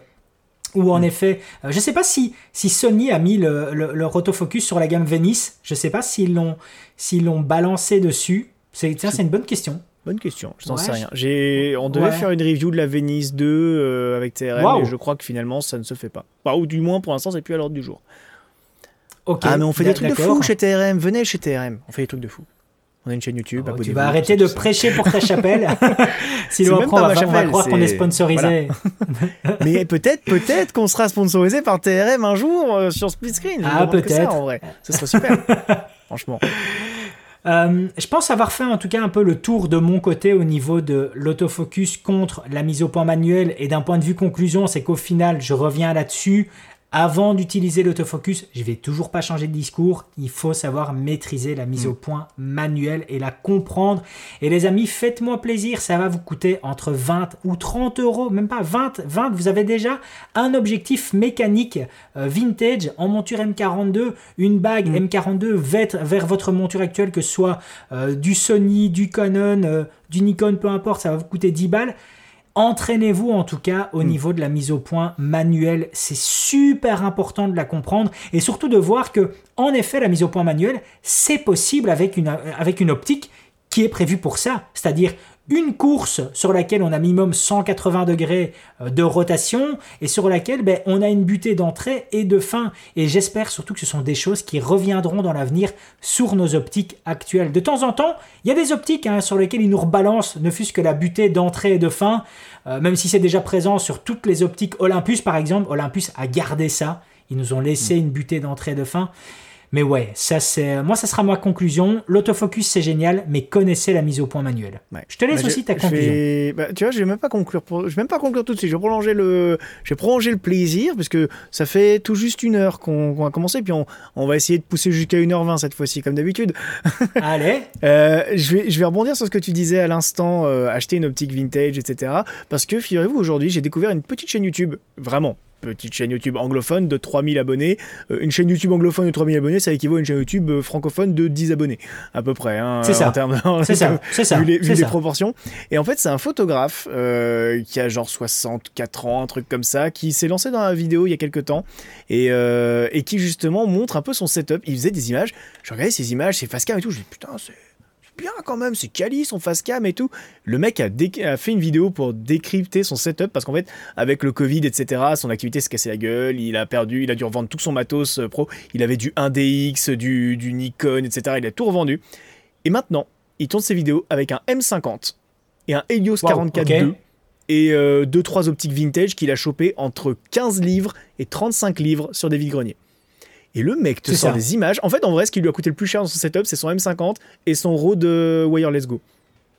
Speaker 1: ou en effet, euh, je sais pas si, si Sony a mis le, le- leur autofocus sur la gamme Venice, je sais pas s'ils l'ont s'ils l'ont balancé dessus. C'est tiens, c'est une bonne question.
Speaker 2: Bonne question, je n'en
Speaker 1: Ouais,
Speaker 2: sais rien. J'ai, on devait
Speaker 1: Ouais.
Speaker 2: faire une review de la Venice 2 euh, avec TRM et je crois que finalement ça ne se fait pas. Bah, ou du moins pour l'instant c'est plus à l'ordre du jour.
Speaker 1: Ok.
Speaker 2: ah mais on fait des trucs de fou chez TRM, venez chez TRM, on fait des trucs de fou. On a une chaîne YouTube.
Speaker 1: Oh, tu vas arrêter de prêcher pour ta chapelle. Sinon, après, on va, croire qu'on est sponsorisé.
Speaker 2: Mais peut-être, peut-être qu'on sera sponsorisé par TRM un jour euh, sur Split Screen.
Speaker 1: Ah, peut-être.
Speaker 2: En vrai, ce serait super. Franchement.
Speaker 1: Euh, je pense avoir fait en tout cas un peu le tour de mon côté au niveau de l'autofocus contre la mise au point manuelle. Et d'un point de vue conclusion, c'est qu'au final, je reviens là-dessus avant d'utiliser l'autofocus, je vais toujours pas changer de discours. Il faut savoir maîtriser la mise mm. au point manuelle et la comprendre. Et les amis, faites-moi plaisir, ça va vous coûter entre 20 ou 30 euros, même pas 20. 20, vous avez déjà un objectif mécanique euh, vintage en monture M42, une bague M42 mm. vers, votre monture actuelle, que ce soit euh, du Sony, du Canon, euh, du Nikon, peu importe, ça va vous coûter 10 balles. Entraînez-vous en tout cas au hmm. niveau de la mise au point manuelle. C'est super important de la comprendre et surtout de voir que, en effet, la mise au point manuelle, c'est possible avec une, avec une optique qui est prévue pour ça. C'est-à-dire une course sur laquelle on a minimum 180 degrés euh, de rotation et sur laquelle ben, on a une butée d'entrée et de fin. Et j'espère surtout que ce sont des choses qui reviendront dans l'avenir sur nos optiques actuelles. De temps en temps, il y a des optiques hein, sur lesquelles ils nous rebalancent, ne fût-ce que la butée d'entrée et de fin, euh, même si c'est déjà présent sur toutes les optiques Olympus par exemple. Olympus a gardé ça. Ils nous ont laissé une butée d'entrée et de fin. Mais ouais, ça c'est moi ça sera ma conclusion. L'autofocus c'est génial, mais connaissez la mise au point manuelle. Je te laisse bah, aussi ta conclusion.
Speaker 2: Bah, tu vois, je vais même pas conclure pour... je vais même pas conclure tout de suite. Je vais prolonger le je vais prolonger le plaisir parce que ça fait tout juste une heure qu'on a commencé puis on... on, va essayer de pousser jusqu'à 1h20 cette fois-ci comme d'habitude.
Speaker 1: Allez.
Speaker 2: euh, je vais je vais rebondir sur ce que tu disais à l'instant euh, acheter une optique vintage etc. parce que figurez-vous aujourd'hui, j'ai découvert une petite chaîne YouTube vraiment petite chaîne YouTube anglophone de 3000 abonnés. Euh, une chaîne YouTube anglophone de 3000 abonnés, ça équivaut à une chaîne YouTube euh, francophone de 10 abonnés, à peu près. Hein,
Speaker 1: c'est ça. C'est ça. C'est ça.
Speaker 2: Vu les, proportions. Et en fait, c'est un photographe euh, qui a genre 64 ans, un truc comme ça, qui s'est lancé dans la vidéo il y a quelques temps et, et qui justement montre un peu son setup. Il faisait des images. Je regardais ces images, ses facecam et tout. Je dis putain, c'est bien quand même, c'est quali son face cam et tout. Le mec a, fait une vidéo pour décrypter son setup parce qu'en fait, avec le Covid, etc., son activité s'est cassée la gueule, il a perdu, il a dû revendre tout son matos euh, pro. Il avait du 1DX, du, du Nikon, etc., il a tout revendu. Et maintenant, il tourne ses vidéos avec un M50 et un Helios 44 2 et 2-3 euh, optiques vintage qu'il a chopé entre 15 livres et 35 livres sur des vides-greniers. Et le mec te sort des images. En fait, en vrai, ce qui lui a coûté le plus cher dans son setup, c'est son M50 et son Rode Wireless Go.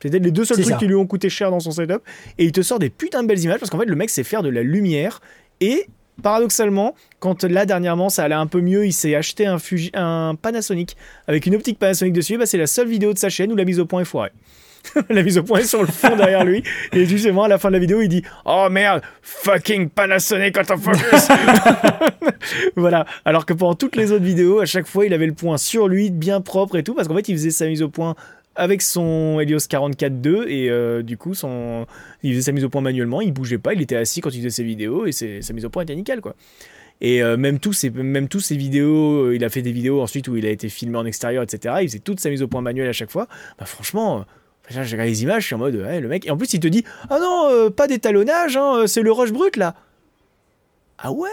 Speaker 2: C'était les deux seuls trucs qui lui ont coûté cher dans son setup. Et il te sort des putains de belles images parce qu'en fait, le mec sait faire de la lumière. Et paradoxalement, quand là dernièrement ça allait un peu mieux, il s'est acheté un, un Panasonic avec une optique Panasonic dessus. Bah, c'est la seule vidéo de sa chaîne où la mise au point est foirée. la mise au point est sur le fond derrière lui. Et justement, à la fin de la vidéo, il dit Oh merde, fucking Panasonic autofocus Voilà. Alors que pendant toutes les autres vidéos, à chaque fois, il avait le point sur lui, bien propre et tout, parce qu'en fait, il faisait sa mise au point avec son Helios 44.2 et euh, du coup son il faisait sa mise au point manuellement il bougeait pas il était assis quand il faisait ses vidéos et sa mise au point était nickel quoi et euh, même tous ces même tous ses vidéos euh, il a fait des vidéos ensuite où il a été filmé en extérieur etc il faisait toute sa mise au point manuelle à chaque fois bah franchement j'ai regardé les images, je suis en mode, le mec. Et en plus, il te dit, ah non, euh, pas d'étalonnage, hein, c'est le rush brut là. Ah ouais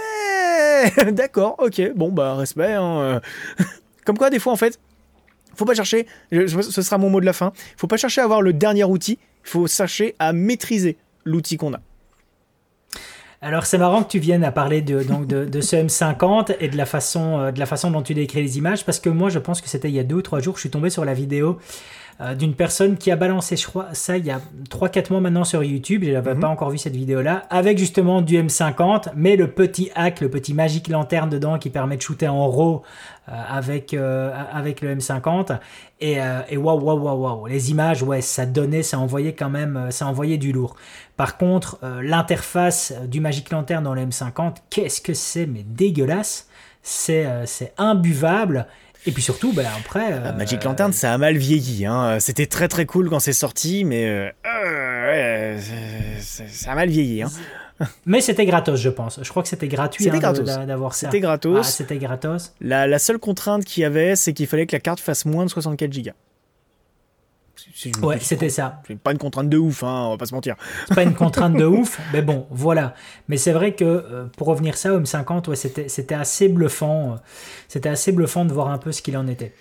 Speaker 2: D'accord, ok, bon, bah, respect. Hein, euh. Comme quoi, des fois, en fait, faut pas chercher, ce sera mon mot de la fin, faut pas chercher à avoir le dernier outil, il faut chercher à maîtriser l'outil qu'on a.
Speaker 1: Alors c'est marrant que tu viennes à parler de, donc de, ce M50 et de la, façon, euh, de la façon dont tu décris les images, parce que moi je pense que c'était il y a deux ou trois jours, je suis tombé sur la vidéo euh, d'une personne qui a balancé, je crois, ça il y a 3-4 mois maintenant sur YouTube, je n'avais mhm. pas encore vu cette vidéo-là, avec justement du M50, mais le petit hack, le petit magique lanterne dedans qui permet de shooter en RAW euh, avec, euh, avec le M50. Et, waouh, waouh, waouh, waouh, les images, ouais, ça donnait, ça envoyait quand même, ça envoyait du lourd. Par contre, l'interface du magique lanterne dans le M50, qu'est-ce que c'est, mais dégueulasse c'est imbuvable et puis surtout, ben après.
Speaker 2: Euh, Magic Lantern, ça a mal vieilli. Hein. C'était très très cool quand c'est sorti, mais euh, euh, ça a mal vieilli. Hein.
Speaker 1: Mais c'était gratos, je pense. Je crois que c'était gratuit hein, d'avoir ça.
Speaker 2: C'était gratos.
Speaker 1: Ah, c'était gratos.
Speaker 2: La, la seule contrainte qu'il y avait, c'est qu'il fallait que la carte fasse moins de 64 Go
Speaker 1: ouais, c'était ça.
Speaker 2: C'est pas une contrainte de ouf, hein, on va pas se mentir.
Speaker 1: C'est pas une contrainte de ouf, mais bon, voilà. Mais c'est vrai que euh, pour revenir ça, Home 50, ouais, c'était assez bluffant. Euh, c'était assez bluffant de voir un peu ce qu'il en était.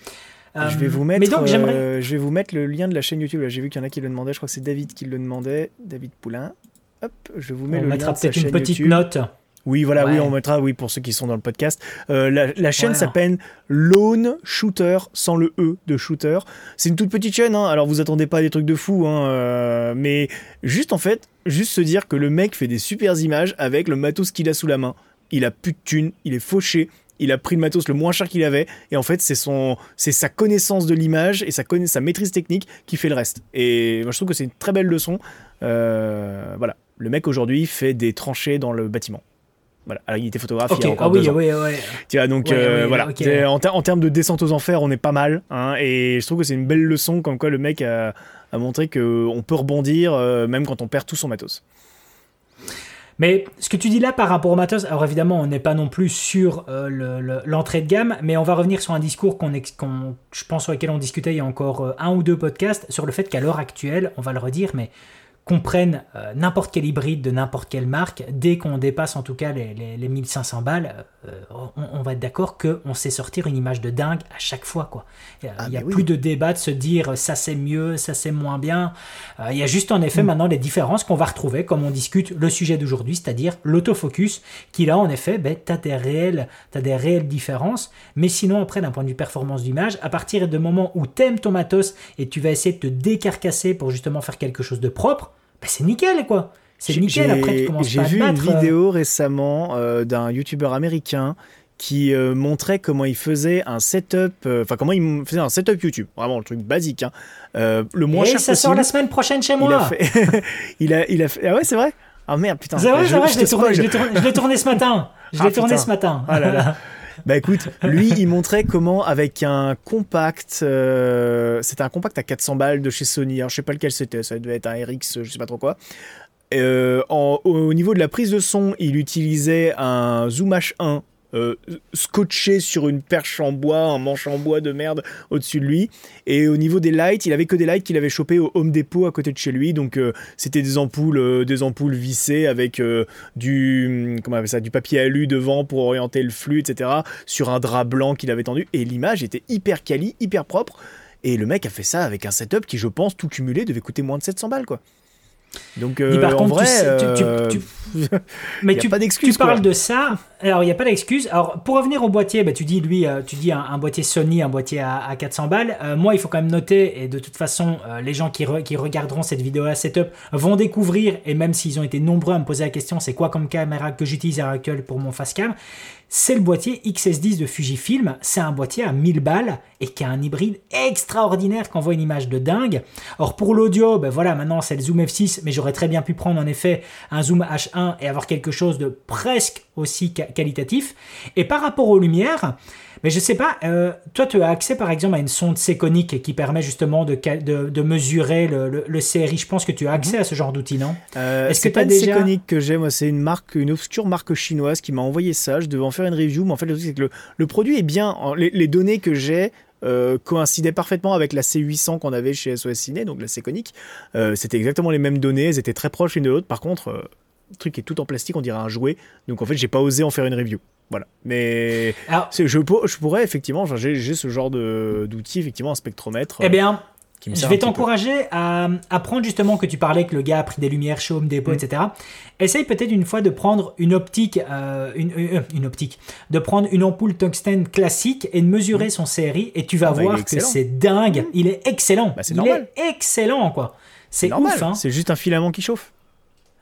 Speaker 2: je vais vous mettre, je vais vous mettre le lien de la chaîne YouTube. J'ai vu qu'il y en a qui le demandaient. Je crois que c'est David qui le demandait. David Poulain. Hop, je vous mets le lien de sa chaîne
Speaker 1: une petite note.
Speaker 2: Oui, voilà, oui, on mettra, oui, pour ceux qui sont dans le podcast. Euh, la, chaîne s'appelle Lone Shooter, sans le E de Shooter. C'est une toute petite chaîne, hein, alors vous attendez pas des trucs de fou, hein, euh, mais juste en fait, juste se dire que le mec fait des super images avec le matos qu'il a sous la main. Il a plus de thunes, il est fauché, il a pris le matos le moins cher qu'il avait et en fait c'est son c'est sa connaissance de l'image et sa sa maîtrise technique qui fait le reste et moi je trouve que c'est une très belle leçon euh, voilà le mec aujourd'hui fait des tranchées dans le bâtiment voilà. Alors, il était photographe il y a encore ah oui, oui, oui. Tu vois, donc euh, voilà. En, en, termes de descente aux enfers, on est pas mal. Hein, et je trouve que c'est une belle leçon, comme quoi le mec a, a montré qu'on peut rebondir euh, même quand on perd tout son matos.
Speaker 1: Mais ce que tu dis là par rapport au matos, alors évidemment, on n'est pas non plus sur euh, l'entrée de gamme, mais on va revenir sur un discours qu'on, je pense, sur lequel on discutait il y a encore un ou deux podcasts, sur le fait qu'à l'heure actuelle, on va le redire, mais qu'on prenne euh, n'importe quel hybride de n'importe quelle marque, dès qu'on dépasse en tout cas les, les, 1500 balles, euh, on, va être d'accord qu'on sait sortir une image de dingue à chaque fois. Quoi. Il n'y a, ah, plus de débat de se dire ça c'est mieux, ça c'est moins bien. Euh, il y a juste en effet mm. maintenant les différences qu'on va retrouver comme on discute le sujet d'aujourd'hui, c'est-à-dire l'autofocus, qui là en effet, ben, tu as, des réelles, as des réelles différences, mais sinon après d'un point de vue performance d'image, à partir du moment où tu aimes ton matos et tu vas essayer de te décarcasser pour justement faire quelque chose de propre, bah, c'est nickel, quoi. C'est nickel. Après, tu commences
Speaker 2: J'ai vu une vidéo récemment euh, d'un youtubeur américain qui euh, montrait comment il faisait un setup, euh, enfin comment il faisait un setup YouTube, vraiment le truc basique, hein. le moins Et cher
Speaker 1: ça sort la semaine prochaine chez moi.
Speaker 2: Il a, il a, fait, ah ouais c'est vrai. Ah merde putain.
Speaker 1: C'est vrai, je, vrai, je l'ai tourné, tourné, ce matin. Je l'ai ah, tourné ce matin. Ah là là.
Speaker 2: Bah écoute, lui, il montrait comment avec un compact, euh, c'était un compact à 400 balles de chez Sony. Alors je sais pas lequel c'était, ça devait être un RX, je sais pas trop quoi. Euh, au niveau de la prise de son, il utilisait un Zoom H1 euh, scotché sur une perche en bois, un manche en bois de merde au-dessus de lui. Et au niveau des lights, il avait que des lights qu'il avait chopé au Home Depot à côté de chez lui. Donc euh, c'était des ampoules, euh, des ampoules vissées avec du, comment ça, du papier alu devant pour orienter le flux, etc. Sur un drap blanc qu'il avait tendu. Et l'image était hyper quali, hyper propre. Et le mec a fait ça avec un setup qui, je pense, tout cumulé, devait coûter moins de 700 balles, quoi. Donc, euh, par contre, vrai, tu,
Speaker 1: tu, mais tu, pas tu parles de ça. Alors, il n'y a pas d'excuse. Alors, pour revenir au boîtier, bah, tu dis, lui, euh, tu dis un, boîtier Sony, un boîtier à, 400 balles. Euh, moi, il faut quand même noter, et de toute façon, les gens qui, regarderont cette vidéo à setup vont découvrir, et même s'ils ont été nombreux à me poser la question, c'est quoi comme caméra que j'utilise à l'heure actuelle pour mon facecam c'est le boîtier XS10 de Fujifilm. C'est un boîtier à 1000 balles et qui a un hybride extraordinaire qui envoie une image de dingue. Or pour l'audio, ben voilà, maintenant c'est le Zoom F6, mais j'aurais très bien pu prendre en effet un Zoom H1 et avoir quelque chose de presque aussi qualitatif. Et par rapport aux lumières, mais je sais pas, euh, toi tu as accès par exemple à une sonde séconique qui permet justement de, de, mesurer le, le, CRI. Je pense que tu as accès à ce genre d'outil, non?
Speaker 2: Euh, Est-ce que pas déjà... une séconique que j'ai, moi c'est une marque, une obscure marque chinoise qui m'a envoyé ça. Je devais en faire une review, mais en fait le truc c'est que le, produit est bien. Les, données que j'ai euh, coïncidaient parfaitement avec la C800 qu'on avait chez SOS Ciné, donc la Séconique. Euh, C'était exactement les mêmes données, elles étaient très proches l'une de l'autre. Par contre, euh, le truc est tout en plastique, on dirait un jouet. Donc en fait, j'ai pas osé en faire une review. Voilà. Mais je, je, pourrais effectivement, j'ai ce genre d'outil, effectivement, un spectromètre.
Speaker 1: Eh bien, je vais t'encourager à, apprendre justement que tu parlais que le gars a pris des lumières chez Home Depot, mm. etc. Essaye peut-être une fois de prendre une optique, euh, euh, une, optique, de prendre une ampoule tungstène classique et de mesurer mm. son CRI et tu vas ah bah, voir que c'est dingue. Mm. Il est excellent. Bah, il est excellent quoi. C'est ouf. Hein.
Speaker 2: C'est juste un filament qui chauffe.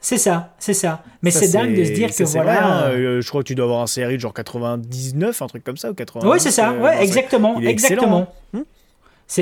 Speaker 1: C'est ça, c'est ça. Mais c'est dingue de se dire que voilà.
Speaker 2: Hein. Euh, je crois que tu dois avoir un CRI de genre 99, un truc comme ça, ou 80.
Speaker 1: Oui, c'est ça, ouais, exactement, exactement. Hein.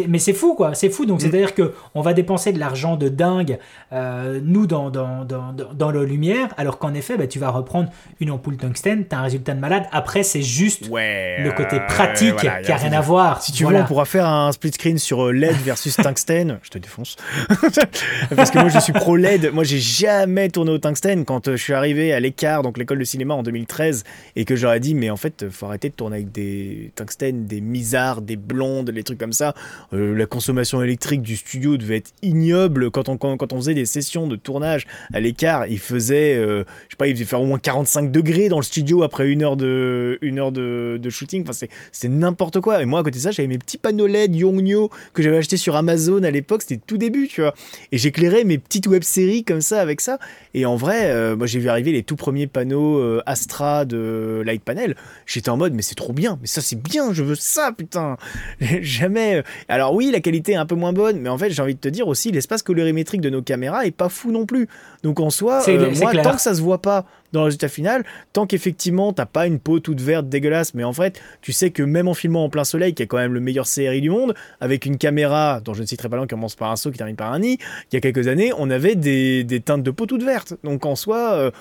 Speaker 1: Mais c'est fou, quoi. C'est fou. Donc, mm. c'est-à-dire que on va dépenser de l'argent de dingue, euh, nous, dans, dans, dans, dans la lumière, alors qu'en effet, bah, tu vas reprendre une ampoule tungstène, tu as un résultat de malade. Après, c'est juste le côté pratique qui n'a rien à voir.
Speaker 2: Si tu veux, on pourra faire un split screen sur euh, LED versus tungstène. je te défonce. Parce que moi, je suis pro LED. Moi, j'ai jamais tourné au tungstène. Quand euh, je suis arrivé à l'écart, donc l'école de cinéma en 2013, et que j'aurais dit, mais en fait, faut arrêter de tourner avec des tungstènes, des misards, des blondes, les trucs comme ça euh, la consommation électrique du studio devait être ignoble quand on, quand, on faisait des sessions de tournage à l'écart. Il faisait, je sais pas, il faisait faire au moins 45 degrés dans le studio après une heure de, une heure de, shooting. Enfin, c'était n'importe quoi. Et moi, à côté de ça, j'avais mes petits panneaux LED Yongnuo que j'avais acheté sur Amazon à l'époque. C'était tout début, tu vois. Et j'éclairais mes petites web-séries comme ça avec ça. Et en vrai, moi, j'ai vu arriver les tout premiers panneaux Astra de Light Panel. J'étais en mode, mais c'est trop bien. Mais ça, c'est bien. Je veux ça, putain. Jamais. Alors oui, la qualité est un peu moins bonne, mais en fait, j'ai envie de te dire aussi, l'espace colorimétrique de nos caméras est pas fou non plus. Donc en soi, euh, moi, tant que ça se voit pas dans le résultat final, tant qu'effectivement t'as pas une peau toute verte dégueulasse, mais en fait, tu sais que même en filmant en plein soleil, qui est quand même le meilleur CRI du monde, avec une caméra dont je ne citerai pas l'un qui commence par un saut, qui termine par un nid, il y a quelques années, on avait des, teintes de peau toute verte. Donc en soi, euh,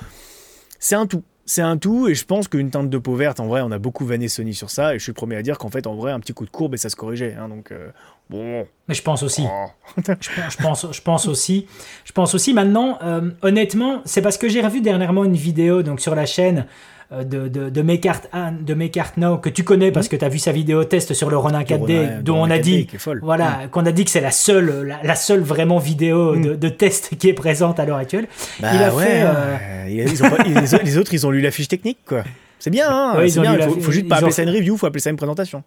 Speaker 2: c'est un tout c'est un tout et je pense qu'une teinte de peau verte en vrai on a beaucoup vanné Sony sur ça et je suis le premier à dire qu'en fait en vrai un petit coup de courbe et ça se corrigeait hein, donc euh, bon.
Speaker 1: Mais je pense aussi. Oh. je, pense, je pense aussi. Je pense aussi maintenant euh, honnêtement c'est parce que j'ai revu dernièrement une vidéo donc sur la chaîne de, de, de de Now que tu connais parce mhm. que tu as vu sa vidéo test sur le Ronin 4D dont on a dit voilà mhm. qu'on a dit que c'est la seule la, seule vraiment vidéo mhm. de, test qui est présente à l'heure actuelle.
Speaker 2: Bah il a fait euh, les autres ils ont lu la fiche technique quoi. C'est bien, hein, il faut, faut, juste pas appeler ça une review, faut appeler ça une présentation.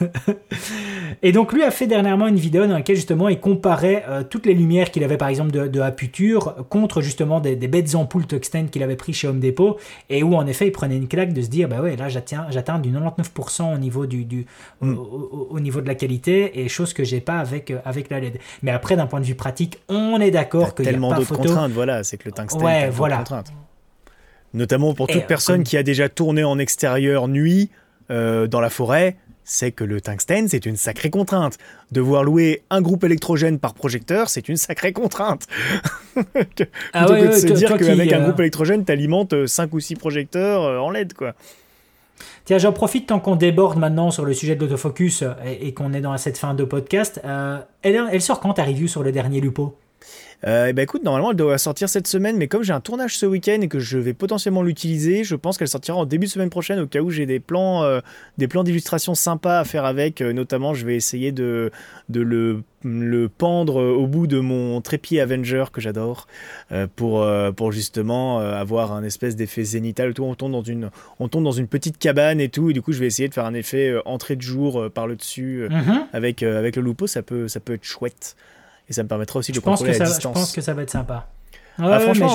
Speaker 1: et donc lui a fait dernièrement une vidéo dans laquelle justement il comparait euh, toutes les lumières qu'il avait par exemple de, de Aputure contre justement des, bêtes ampoules Tuxten qu'il avait pris chez Home Depot et où en effet il prenait une claque de se dire bah ouais là j'atteins du 99% au niveau du, du mm. au, niveau de la qualité et chose que j'ai pas avec euh, avec la LED. Mais après d'un point de vue pratique on est d'accord que
Speaker 2: tellement d'autres contraintes voilà c'est que le tungstène ouais, voilà. Notamment pour toute personne qui a déjà tourné en extérieur nuit euh, dans la forêt c'est que le tungstène, c'est une sacrée contrainte. Devoir louer un groupe électrogène par projecteur, c'est une sacrée contrainte. ah Plutôt que de se dire qu'avec un euh, groupe électrogène, tu alimentes 5 ou 6 projecteurs euh, en LED, quoi.
Speaker 1: Tiens, j'en profite tant qu'on déborde maintenant sur le sujet de l'autofocus et, qu'on est dans cette fin de podcast. Euh, elle, elle, sort quand ta review sur le dernier Lupo
Speaker 2: euh, et bah écoute, normalement elle doit sortir cette semaine, mais comme j'ai un tournage ce week-end et que je vais potentiellement l'utiliser, je pense qu'elle sortira en début de semaine prochaine au cas où j'ai des plans, euh, des plans d'illustration sympas à faire avec. Euh, notamment, je vais essayer de, de le, le, pendre au bout de mon trépied Avenger que j'adore pour, pour justement avoir un espèce d'effet zénital. Tout, on tombe dans une, on tombe dans une petite cabane et tout, et du coup je vais essayer de faire un effet entrée de jour par le dessus mhm. avec, avec le loupeau. Ça peut, ça peut être chouette. Et ça me permettra aussi de contrôler
Speaker 1: la
Speaker 2: distance.
Speaker 1: Je pense que ça va être sympa.
Speaker 2: Ah, franchement,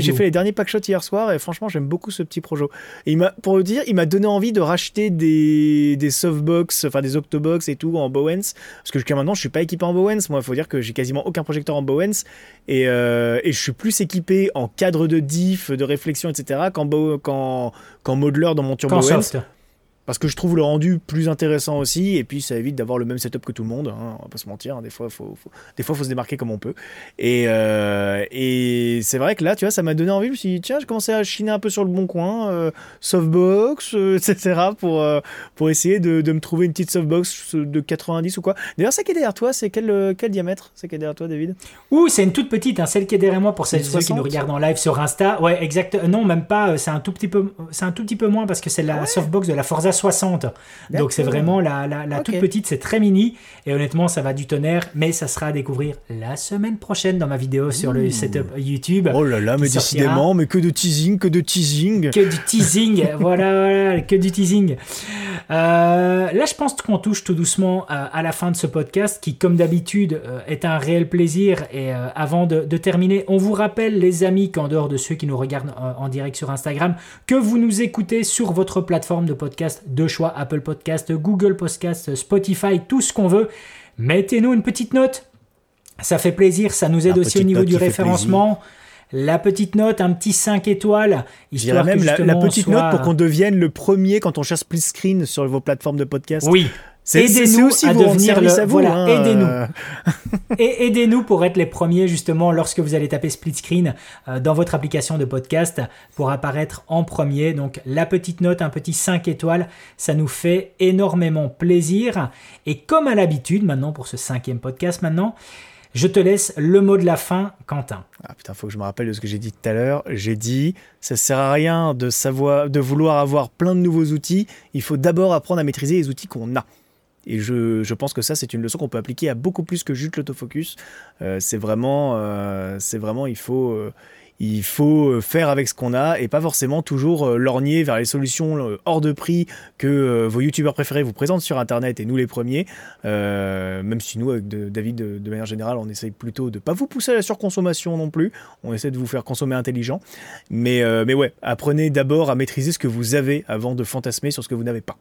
Speaker 2: j'ai fait les derniers packshots hier soir et franchement, j'aime beaucoup ce petit projet. Et il m'a, pour le dire, il m'a donné envie de racheter des, des softbox, enfin des octobox et tout en Bowens. Parce que jusqu'à maintenant, je suis pas équipé en Bowens. Moi, il faut dire que j'ai quasiment aucun projecteur en Bowens. Et, euh, et, je suis plus équipé en cadre de diff, de réflexion, etc. qu'en, qu'en modeler dans mon Turbo Bowens parce que je trouve le rendu plus intéressant aussi, et puis ça évite d'avoir le même setup que tout le monde, hein, on va pas se mentir, hein, des fois il faut, des fois faut se démarquer comme on peut. Et, euh, et c'est vrai que là, tu vois, ça m'a donné envie, je me suis dit, tiens, je commençais à chiner un peu sur le bon coin, euh, softbox, euh, etc., pour, pour essayer de, de, me trouver une petite softbox de 90 ou quoi. D'ailleurs, celle qui est derrière toi, c'est quel, quel diamètre Celle qui est derrière toi, David?
Speaker 1: Ouh, c'est une toute petite, hein, celle qui est derrière moi pour celles qui nous regardent en live sur Insta. Ouais, exact. Non, même pas, c'est un tout petit peu, c'est un tout petit peu moins parce que c'est la ah softbox de la Forza 60. Donc c'est vraiment la, la, toute petite, c'est très mini. Et honnêtement, ça va du tonnerre, mais ça sera à découvrir la semaine prochaine dans ma vidéo sur le setup YouTube.
Speaker 2: Oh là là, mais décidément, mais que de teasing, que de teasing.
Speaker 1: Que du teasing, voilà, que du teasing. Euh, là, je pense qu'on touche tout doucement euh, à la fin de ce podcast qui, comme d'habitude, euh, est un réel plaisir. Et avant de, de, terminer, on vous rappelle, les amis, qu'en dehors de ceux qui nous regardent en direct sur Instagram, que vous nous écoutez sur votre plateforme de podcast de choix Apple Podcast, Google Podcast, Spotify, tout ce qu'on veut. Mettez-nous une petite note. Ça fait plaisir, ça nous aide aussi au niveau du référencement. La petite note, un petit 5 étoiles.
Speaker 2: Histoire même la, petite note pour qu'on devienne le premier quand on cherche split screen sur vos plateformes de podcast.
Speaker 1: Oui, Aidez-nous à devenir le, voilà, hein, aidez-nous. Et aidez-nous pour être les premiers justement lorsque vous allez taper split screen euh, dans votre application de podcast pour apparaître en premier. Donc la petite note, un petit 5 étoiles, ça nous fait énormément plaisir. Et comme à l'habitude maintenant pour ce cinquième podcast maintenant, je te laisse le mot de la fin, Quentin.
Speaker 2: Ah putain, faut que je me rappelle de ce que j'ai dit tout à l'heure. J'ai dit, ça sert à rien de savoir, de vouloir avoir plein de nouveaux outils. Il faut d'abord apprendre à maîtriser les outils qu'on a. Et je, je pense que ça, c'est une leçon qu'on peut appliquer à beaucoup plus que juste l'autofocus. Euh, c'est vraiment, euh, c'est vraiment, il faut, euh, il faut faire avec ce qu'on a et pas forcément toujours lorgner vers les solutions hors de prix que vos youtubeurs préférés vous présentent sur internet et nous les premiers. même si nous, avec David, de, manière générale, on essaye plutôt de pas vous pousser à la surconsommation non plus. On essaie de vous faire consommer intelligent. Mais, mais ouais, apprenez d'abord à maîtriser ce que vous avez avant de fantasmer sur ce que vous n'avez pas.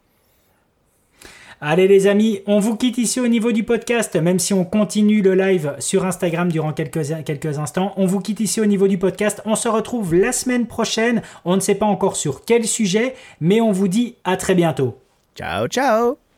Speaker 1: Allez les amis, on vous quitte ici au niveau du podcast, même si on continue le live sur Instagram durant quelques, instants. On vous quitte ici au niveau du podcast. On se retrouve la semaine prochaine. On ne sait pas encore sur quel sujet, mais on vous dit à très bientôt.
Speaker 2: Ciao, ciao